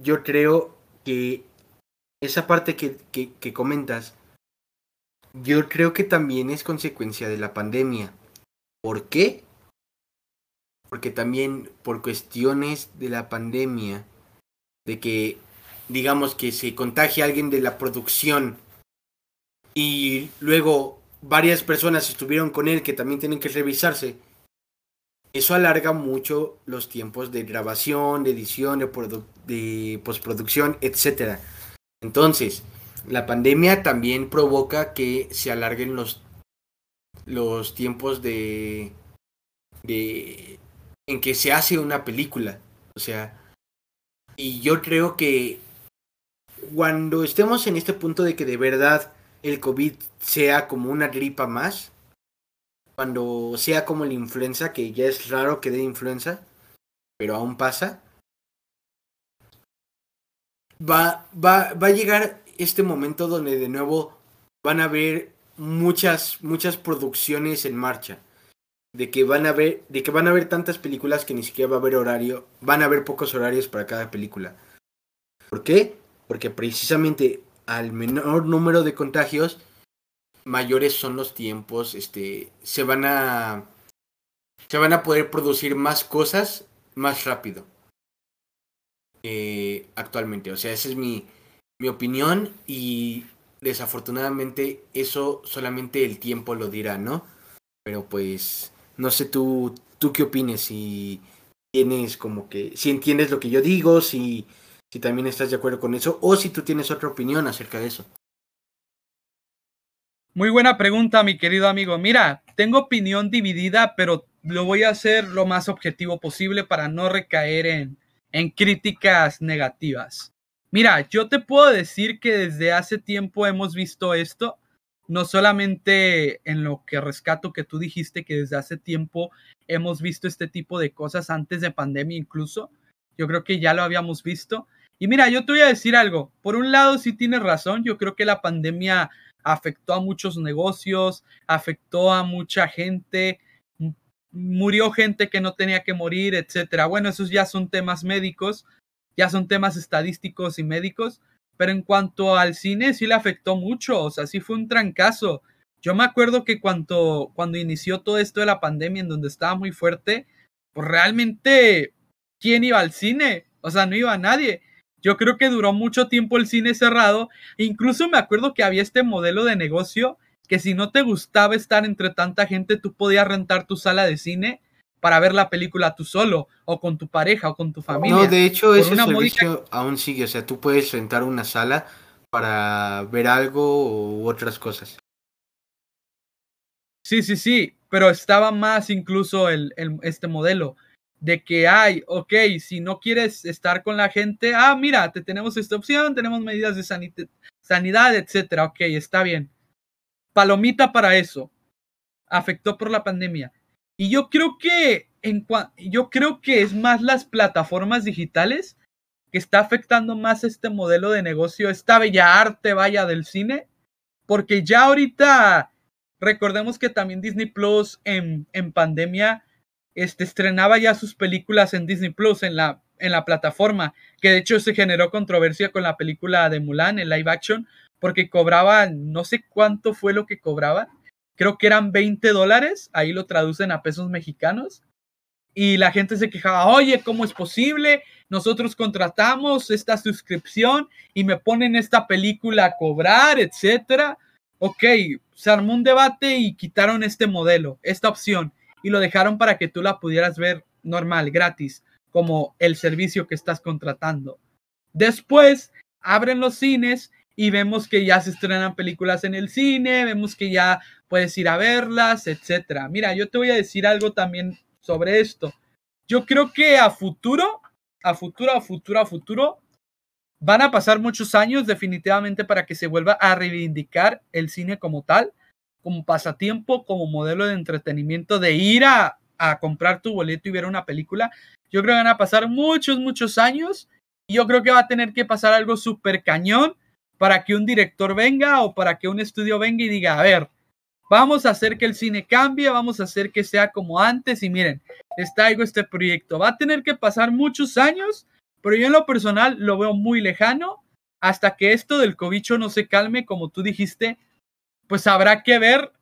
yo creo que esa parte que, que, comentas, yo creo que también es consecuencia de la pandemia. ¿Por qué? Porque también por cuestiones de la pandemia, de que digamos que se contagia alguien de la producción y luego varias personas estuvieron con él que también tienen que revisarse, eso alarga mucho los tiempos de grabación, de edición, de, de postproducción, etc. Entonces, la pandemia también provoca que se alarguen los, los tiempos de, de en que se hace una película. O sea, y yo creo que cuando estemos en este punto de que de verdad el COVID sea como una gripa más, cuando sea como la influenza, que ya es raro que dé influenza, pero aún pasa, va, va, va a llegar este momento donde de nuevo van a haber muchas, muchas producciones en marcha. De que van a ver, de que van a haber tantas películas que ni siquiera va a haber horario, van a haber pocos horarios para cada película. ¿Por qué? porque precisamente al menor número de contagios, mayores son los tiempos, este, se van a, se van a poder producir más cosas más rápido. Eh, actualmente, o sea, esa es mi, mi opinión y desafortunadamente eso solamente el tiempo lo dirá, ¿no? Pero pues, no sé tú, tú qué opines, si tienes como que, si entiendes lo que yo digo, si si también estás de acuerdo con eso o si tú tienes otra opinión acerca de eso. Muy buena pregunta, mi querido amigo. Mira, tengo opinión dividida, pero lo voy a hacer lo más objetivo posible para no recaer en, en críticas negativas. Mira, yo te puedo decir que desde hace tiempo hemos visto esto, no solamente en lo que rescato que tú dijiste que desde hace tiempo hemos visto este tipo de cosas antes de pandemia incluso, yo creo que ya lo habíamos visto, y mira, yo te voy a decir algo. Por un lado, sí tienes razón. Yo creo que la pandemia afectó a muchos negocios, afectó a mucha gente, murió gente que no tenía que morir, etcétera. Bueno, esos ya son temas médicos, ya son temas estadísticos y médicos. Pero en cuanto al cine, sí le afectó mucho. O sea, sí fue un trancazo. Yo me acuerdo que cuando, cuando inició todo esto de la pandemia, en donde estaba muy fuerte, pues realmente, ¿quién iba al cine? O sea, no iba nadie. Yo creo que duró mucho tiempo el cine cerrado. incluso me acuerdo que había este modelo de negocio que si no te gustaba estar entre tanta gente, tú podías rentar tu sala de cine para ver la película tú solo, o con tu pareja, o con tu familia. No, de hecho, ese servicio aún sigue. O sea, tú puedes rentar una sala para ver algo u otras cosas. Sí, sí, sí, pero estaba más incluso el, este modelo de que hay, ok, si no quieres estar con la gente, ah, mira, te tenemos esta opción, tenemos medidas de sanidad, etcétera, ok, está bien. Palomita para eso. Afectó por la pandemia. Y yo creo que en yo creo que es más las plataformas digitales que está afectando más este modelo de negocio, esta bella arte vaya del cine, porque ya ahorita recordemos que también Disney Plus en, en pandemia este, estrenaba ya sus películas en Disney Plus, en la, en la plataforma, que de hecho se generó controversia con la película de Mulan, en live action, porque cobraba, no sé cuánto fue lo que cobraba, creo que eran 20 dólares, ahí lo traducen a pesos mexicanos, y la gente se quejaba, oye, ¿cómo es posible? Nosotros contratamos esta suscripción y me ponen esta película a cobrar, etcétera. Ok, se armó un debate y quitaron este modelo, esta opción y lo dejaron para que tú la pudieras ver normal, gratis, como el servicio que estás contratando. Después abren los cines y vemos que ya se estrenan películas en el cine, vemos que ya puedes ir a verlas, etcétera. Mira, yo te voy a decir algo también sobre esto. Yo creo que a futuro, a futuro, a futuro, a futuro, van a pasar muchos años definitivamente para que se vuelva a reivindicar el cine como tal como pasatiempo, como modelo de entretenimiento, de ir a, comprar tu boleto y ver una película. Yo creo que van a pasar muchos, muchos años y yo creo que va a tener que pasar algo súper cañón para que un director venga o para que un estudio venga y diga, a ver, vamos a hacer que el cine cambie, vamos a hacer que sea como antes y miren, les traigo este proyecto. Va a tener que pasar muchos años, pero yo en lo personal lo veo muy lejano hasta que esto del cobicho no se calme, como tú dijiste, pues habrá que ver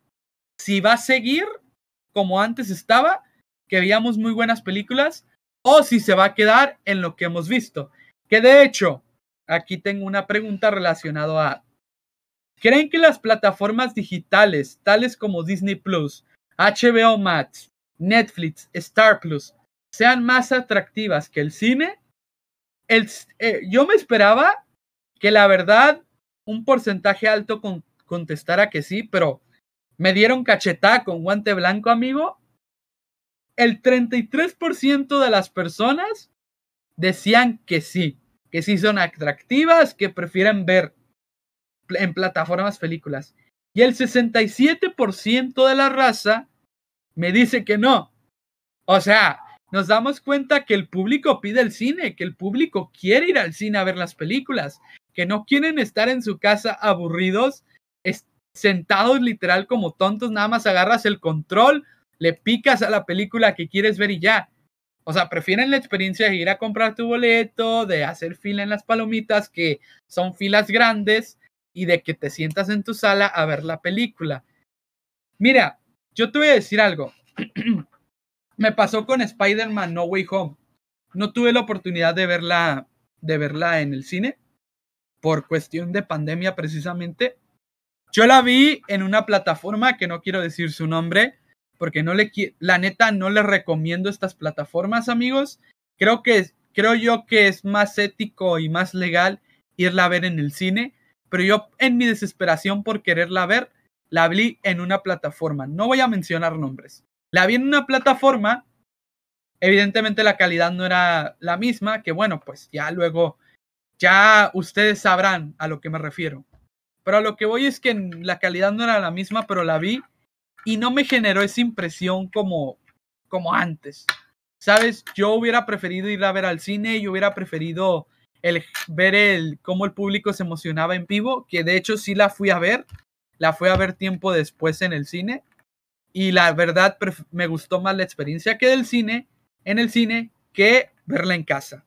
si va a seguir como antes estaba, que veíamos muy buenas películas, o si se va a quedar en lo que hemos visto. Que de hecho, aquí tengo una pregunta relacionada a, ¿creen que las plataformas digitales, tales como Disney Plus, HBO Max, Netflix, Star Plus, sean más atractivas que el cine? El, eh, yo me esperaba que la verdad un porcentaje alto con, contestara que sí, pero me dieron cachetada con guante blanco, amigo. El 33% de las personas decían que sí, que sí son atractivas, que prefieren ver en plataformas películas. Y el 67% de la raza me dice que no. O sea, nos damos cuenta que el público pide el cine, que el público quiere ir al cine a ver las películas, que no quieren estar en su casa aburridos sentados literal como tontos, nada más agarras el control, le picas a la película que quieres ver y ya. O sea, prefieren la experiencia de ir a comprar tu boleto, de hacer fila en las palomitas, que son filas grandes, y de que te sientas en tu sala a ver la película. Mira, yo te voy a decir algo. Me pasó con Spider-Man No Way Home. No tuve la oportunidad de verla, de verla en el cine por cuestión de pandemia precisamente. Yo la vi en una plataforma que no quiero decir su nombre, porque no le la neta no le recomiendo estas plataformas, amigos. Creo que creo yo que es más ético y más legal irla a ver en el cine, pero yo en mi desesperación por quererla ver, la vi en una plataforma. No voy a mencionar nombres. La vi en una plataforma. Evidentemente la calidad no era la misma, que bueno, pues ya luego ya ustedes sabrán a lo que me refiero. Pero a lo que voy es que la calidad no era la misma, pero la vi y no me generó esa impresión como, como antes. ¿Sabes? Yo hubiera preferido ir a ver al cine, yo hubiera preferido el, ver el, cómo el público se emocionaba en vivo, que de hecho sí la fui a ver, la fui a ver tiempo después en el cine y la verdad me gustó más la experiencia que del cine, en el cine, que verla en casa.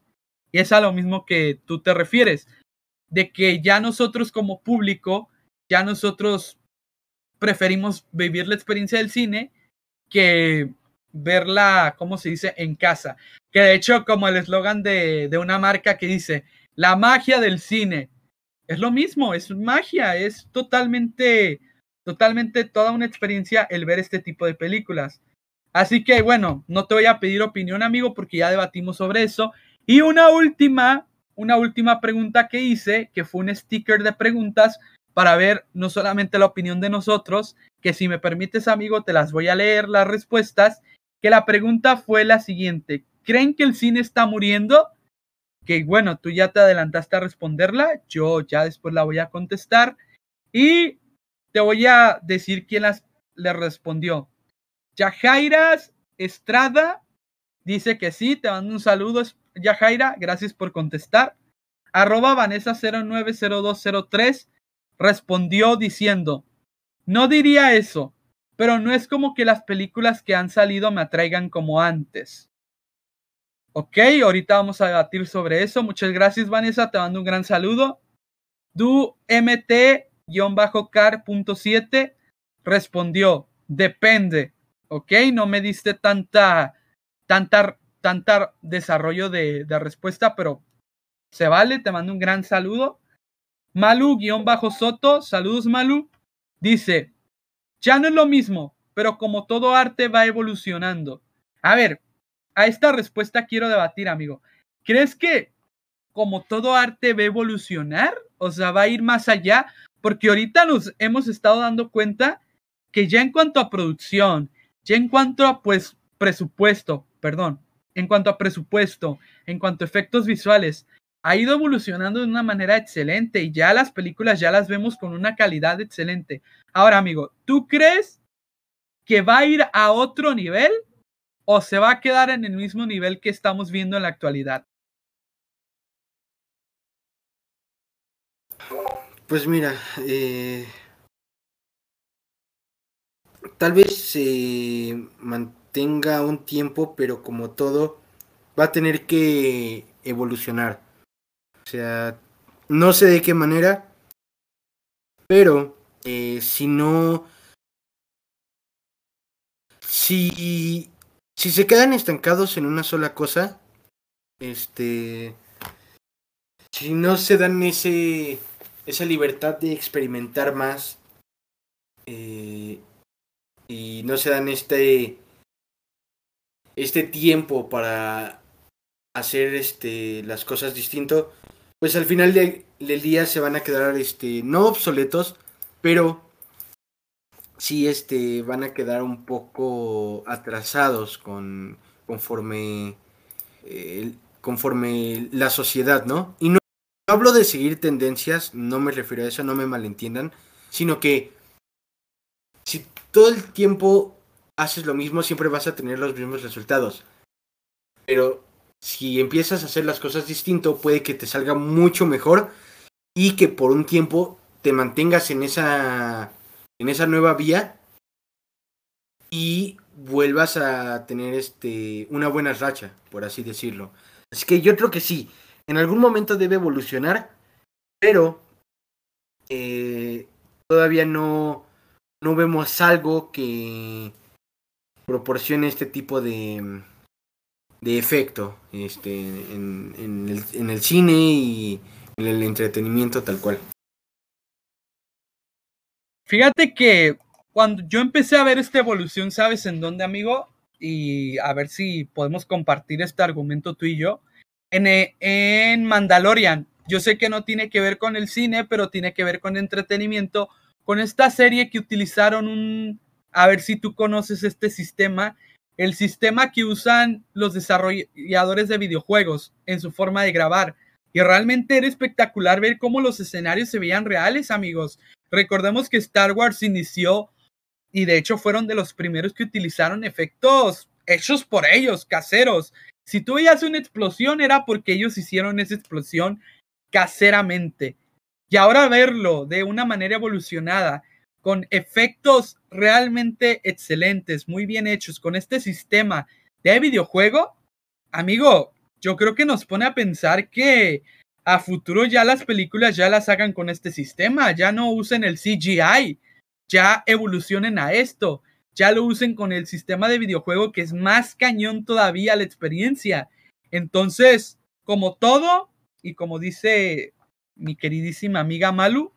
Y es a lo mismo que tú te refieres de que ya nosotros como público, ya nosotros preferimos vivir la experiencia del cine que verla, ¿cómo se dice?, en casa. Que de hecho, como el eslogan de, de una marca que dice, la magia del cine, es lo mismo, es magia, es totalmente, totalmente toda una experiencia el ver este tipo de películas. Así que bueno, no te voy a pedir opinión, amigo, porque ya debatimos sobre eso. Y una última una última pregunta que hice, que fue un sticker de preguntas para ver no solamente la opinión de nosotros, que si me permites amigo te las voy a leer las respuestas, que la pregunta fue la siguiente, ¿creen que el cine está muriendo? Que bueno, tú ya te adelantaste a responderla, yo ya después la voy a contestar y te voy a decir quién las le respondió. Yajairas Estrada dice que sí, te mando un saludo, Yajaira, gracias por contestar. Arroba Vanessa 090203 respondió diciendo, no diría eso, pero no es como que las películas que han salido me atraigan como antes. Ok, ahorita vamos a debatir sobre eso. Muchas gracias, Vanessa. Te mando un gran saludo. Du MT-car.7 respondió, depende. Ok, no me diste tanta, tanta tanta desarrollo de, respuesta, pero se vale, te mando un gran saludo. Malu-Soto, saludos Malu, dice, ya no es lo mismo, pero como todo arte va evolucionando. A ver, a esta respuesta quiero debatir, amigo. ¿Crees que como todo arte va a evolucionar? O sea, va a ir más allá, porque ahorita nos hemos estado dando cuenta que ya en cuanto a producción, ya en cuanto a pues presupuesto, perdón, en cuanto a presupuesto, en cuanto a efectos visuales, ha ido evolucionando de una manera excelente y ya las películas ya las vemos con una calidad excelente. Ahora, amigo, ¿tú crees que va a ir a otro nivel o se va a quedar en el mismo nivel que estamos viendo en la actualidad? Pues mira, eh, tal vez se mantenga un tiempo, pero como todo, va a tener que evolucionar. O sea, no sé de qué manera, pero eh, si no... Si, si se quedan estancados en una sola cosa, este... Si no se dan ese, esa libertad de experimentar más eh, y no se dan este este tiempo para hacer este las cosas distinto pues al final del día se van a quedar este no obsoletos pero sí este van a quedar un poco atrasados con conforme conforme la sociedad no y no hablo de seguir tendencias no me refiero a eso no me malentiendan sino que si todo el tiempo haces lo mismo, siempre vas a tener los mismos resultados. Pero si empiezas a hacer las cosas distinto, puede que te salga mucho mejor y que por un tiempo te mantengas en esa en esa nueva vía y vuelvas a tener este una buena racha, por así decirlo. Así que yo creo que sí, en algún momento debe evolucionar, pero eh, todavía no no vemos algo que proporcione este tipo de, de efecto este, en, en, el, cine y en el entretenimiento tal cual. Fíjate que cuando yo empecé a ver esta evolución, ¿sabes en dónde, amigo? Y a ver si podemos compartir este argumento tú y yo. En, en Mandalorian. Yo sé que no tiene que ver con el cine, pero tiene que ver con entretenimiento con esta serie que utilizaron un, a ver si tú conoces este sistema, el sistema que usan los desarrolladores de videojuegos en su forma de grabar. Y realmente era espectacular ver cómo los escenarios se veían reales, amigos. Recordemos que Star Wars inició y de hecho fueron de los primeros que utilizaron efectos hechos por ellos, caseros. Si tú veías una explosión era porque ellos hicieron esa explosión caseramente. Y ahora verlo de una manera evolucionada, con efectos realmente excelentes, muy bien hechos, con este sistema de videojuego, amigo, yo creo que nos pone a pensar que a futuro ya las películas ya las hagan con este sistema, ya no usen el CGI, ya evolucionen a esto, ya lo usen con el sistema de videojuego que es más cañón todavía la experiencia. Entonces, como todo, y como dice mi queridísima amiga Malu,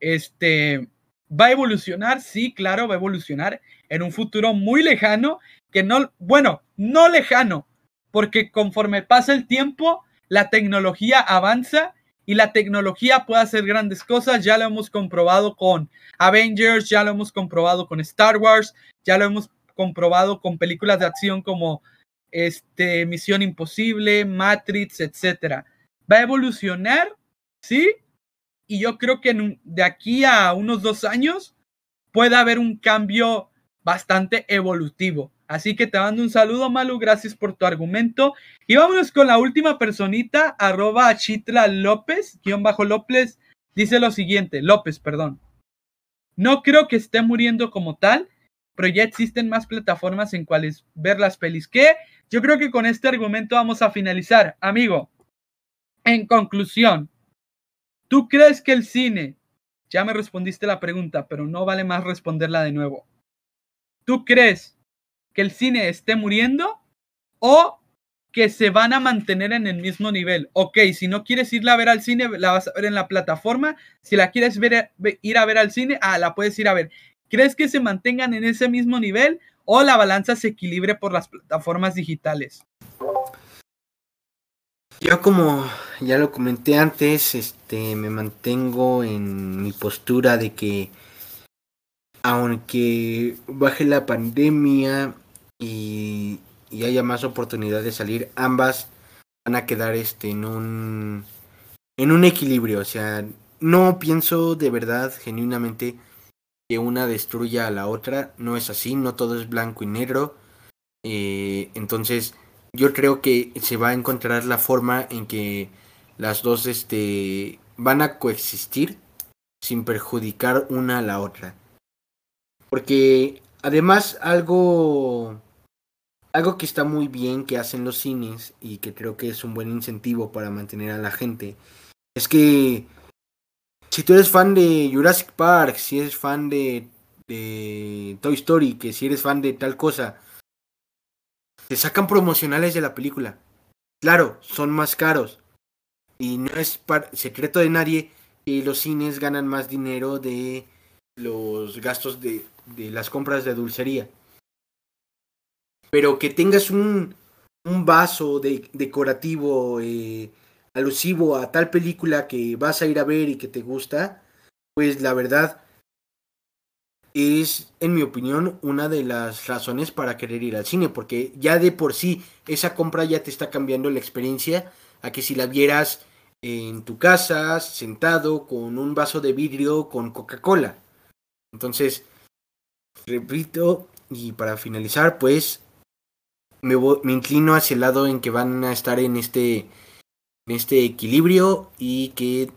este, va a evolucionar, sí, claro, va a evolucionar en un futuro muy lejano, que no, bueno, no lejano, porque conforme pasa el tiempo, la tecnología avanza y la tecnología puede hacer grandes cosas, ya lo hemos comprobado con Avengers, ya lo hemos comprobado con Star Wars, ya lo hemos comprobado con películas de acción como este Misión Imposible, Matrix, etcétera. Va a evolucionar ¿sí? Y yo creo que de aquí a unos dos años puede haber un cambio bastante evolutivo. Así que te mando un saludo, Malu, gracias por tu argumento. Y vámonos con la última personita, arroba Chitla López, guion bajo López, dice lo siguiente, López, perdón. No creo que esté muriendo como tal, pero ya existen más plataformas en cuales ver las pelis. Que yo creo que con este argumento vamos a finalizar, amigo. En conclusión, ¿Tú crees que el cine, ya me respondiste la pregunta, pero no vale más responderla de nuevo. ¿Tú crees que el cine esté muriendo o que se van a mantener en el mismo nivel? Ok, si no quieres irla a ver al cine, la vas a ver en la plataforma. Si la quieres ver, ir a ver al cine, ah, la puedes ir a ver. ¿Crees que se mantengan en ese mismo nivel o la balanza se equilibre por las plataformas digitales? Yo como ya lo comenté antes, este me mantengo en mi postura de que aunque baje la pandemia y, y haya más oportunidad de salir, ambas van a quedar este en un en un equilibrio, o sea, no pienso de verdad genuinamente que una destruya a la otra, no es así, no todo es blanco y negro. Eh, entonces, yo creo que se va a encontrar la forma en que las dos este, van a coexistir sin perjudicar una a la otra. Porque además algo algo que está muy bien que hacen los cines y que creo que es un buen incentivo para mantener a la gente es que si tú eres fan de Jurassic Park, si eres fan de, de Toy Story, que si eres fan de tal cosa, te sacan promocionales de la película. Claro, son más caros. Y no es secreto de nadie que los cines ganan más dinero de los gastos de, las compras de dulcería. Pero que tengas un, vaso de, decorativo eh, alusivo a tal película que vas a ir a ver y que te gusta, pues la verdad es, en mi opinión, una de las razones para querer ir al cine, porque ya de por sí esa compra ya te está cambiando la experiencia a que si la vieras en tu casa, sentado, con un vaso de vidrio, con Coca-Cola. Entonces, repito, y para finalizar, pues me, me, inclino hacia el lado en que van a estar en este, en este equilibrio y que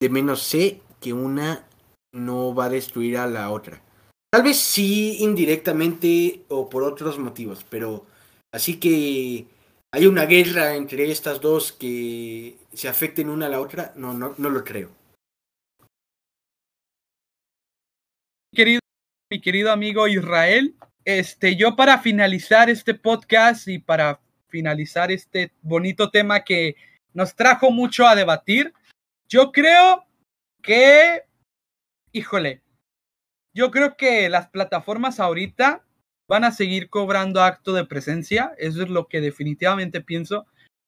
de menos sé que una no va a destruir a la otra. Tal vez sí indirectamente o por otros motivos, pero así que hay una guerra entre estas dos que se afecten una a la otra, no, no, no lo creo. Querido, mi querido amigo Israel, este, yo para finalizar este podcast y para finalizar este bonito tema que nos trajo mucho a debatir, yo creo que, híjole, yo creo que las plataformas ahorita van a seguir cobrando acto de presencia, eso es lo que definitivamente pienso.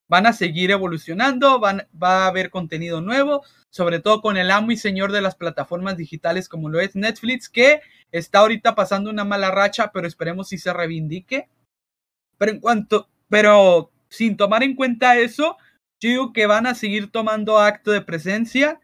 Van a seguir evolucionando, van, va a haber contenido nuevo, sobre todo con el amo y señor de las plataformas digitales como lo es Netflix, que está ahorita pasando una mala racha, pero esperemos si se reivindique. Pero en cuanto, pero sin tomar en cuenta eso, yo digo que van a seguir tomando acto de presencia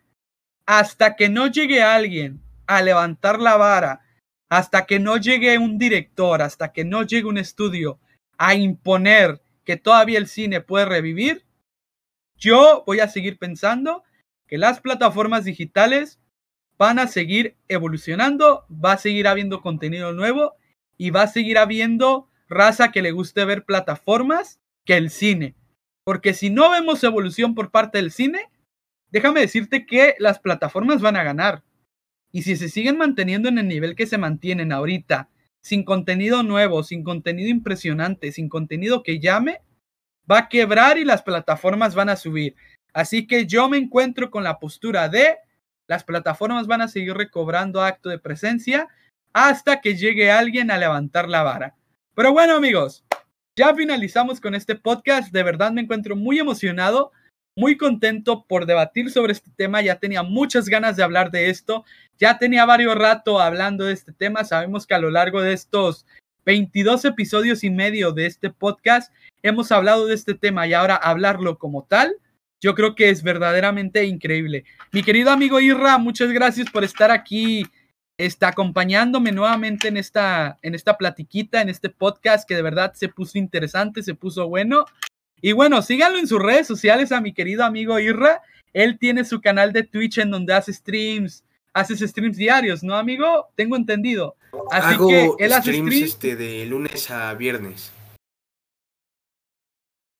hasta que no llegue alguien a levantar la vara hasta que no llegue un director, hasta que no llegue un estudio a imponer que todavía el cine puede revivir, yo voy a seguir pensando que las plataformas digitales van a seguir evolucionando, va a seguir habiendo contenido nuevo y va a seguir habiendo raza que le guste ver plataformas que el cine. Porque si no vemos evolución por parte del cine, déjame decirte que las plataformas van a ganar. Y si se siguen manteniendo en el nivel que se mantienen ahorita, sin contenido nuevo, sin contenido impresionante, sin contenido que llame, va a quebrar y las plataformas van a subir. Así que yo me encuentro con la postura de las plataformas van a seguir recobrando acto de presencia hasta que llegue alguien a levantar la vara. Pero bueno amigos, ya finalizamos con este podcast. De verdad me encuentro muy emocionado muy contento por debatir sobre este tema. Ya tenía muchas ganas de hablar de esto. Ya tenía varios rato hablando de este tema. Sabemos que a lo largo de estos 22 episodios y medio de este podcast hemos hablado de este tema y ahora hablarlo como tal, yo creo que es verdaderamente increíble. Mi querido amigo Irra, muchas gracias por estar aquí está acompañándome nuevamente en esta, en esta platiquita, en este podcast que de verdad se puso interesante, se puso bueno. Y bueno, síganlo en sus redes sociales a mi querido amigo Irra. Él tiene su canal de Twitch en donde hace streams. Haces streams diarios, ¿no, amigo? Tengo entendido. Así que él hace streams este, de lunes a viernes.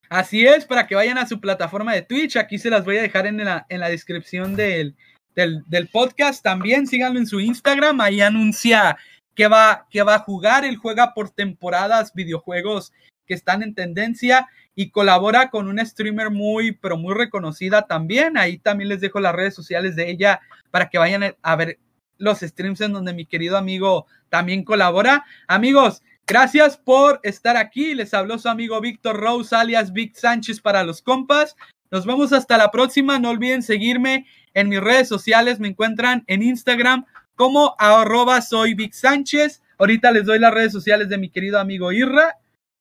Así es, para que vayan a su plataforma de Twitch. Aquí se las voy a dejar en la, en la descripción del, del, del, podcast. También síganlo en su Instagram. Ahí anuncia que va, que va a jugar. Él juega por temporadas videojuegos que están en tendencia y colabora con una streamer muy, pero muy reconocida también. Ahí también les dejo las redes sociales de ella para que vayan a ver los streams en donde mi querido amigo también colabora. Amigos, gracias por estar aquí. Les habló su amigo Víctor Rose, alias Vic Sánchez para los compas. Nos vemos hasta la próxima. No olviden seguirme en mis redes sociales. Me encuentran en Instagram como arroba soy Vic Sánchez. Ahorita les doy las redes sociales de mi querido amigo Irra.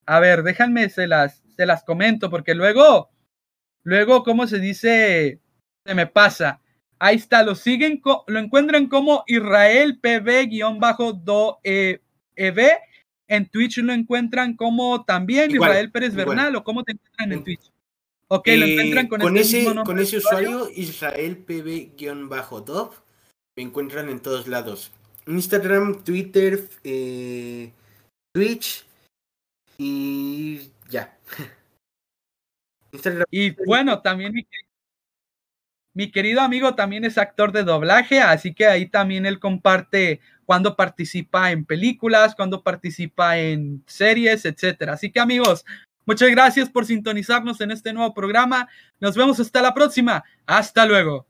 A ver, déjenme, se las, te las comento, porque luego, luego, ¿cómo se dice? Se me pasa. Ahí está, lo siguen, lo encuentran como Israel PB-do EB En Twitch lo encuentran como también Israel Pérez Bernal o cómo te encuentran en, Twitch. Ok, lo encuentran con, con ese, con ese usuario, Israel PB-Dov. Me encuentran en todos lados. Instagram, Twitter, eh, Twitch y ya. y bueno, también mi, mi querido amigo también es actor de doblaje, así que ahí también él comparte cuando participa en películas, cuando participa en series, etcétera. Así que amigos, muchas gracias por sintonizarnos en este nuevo programa. Nos vemos hasta la próxima. Hasta luego.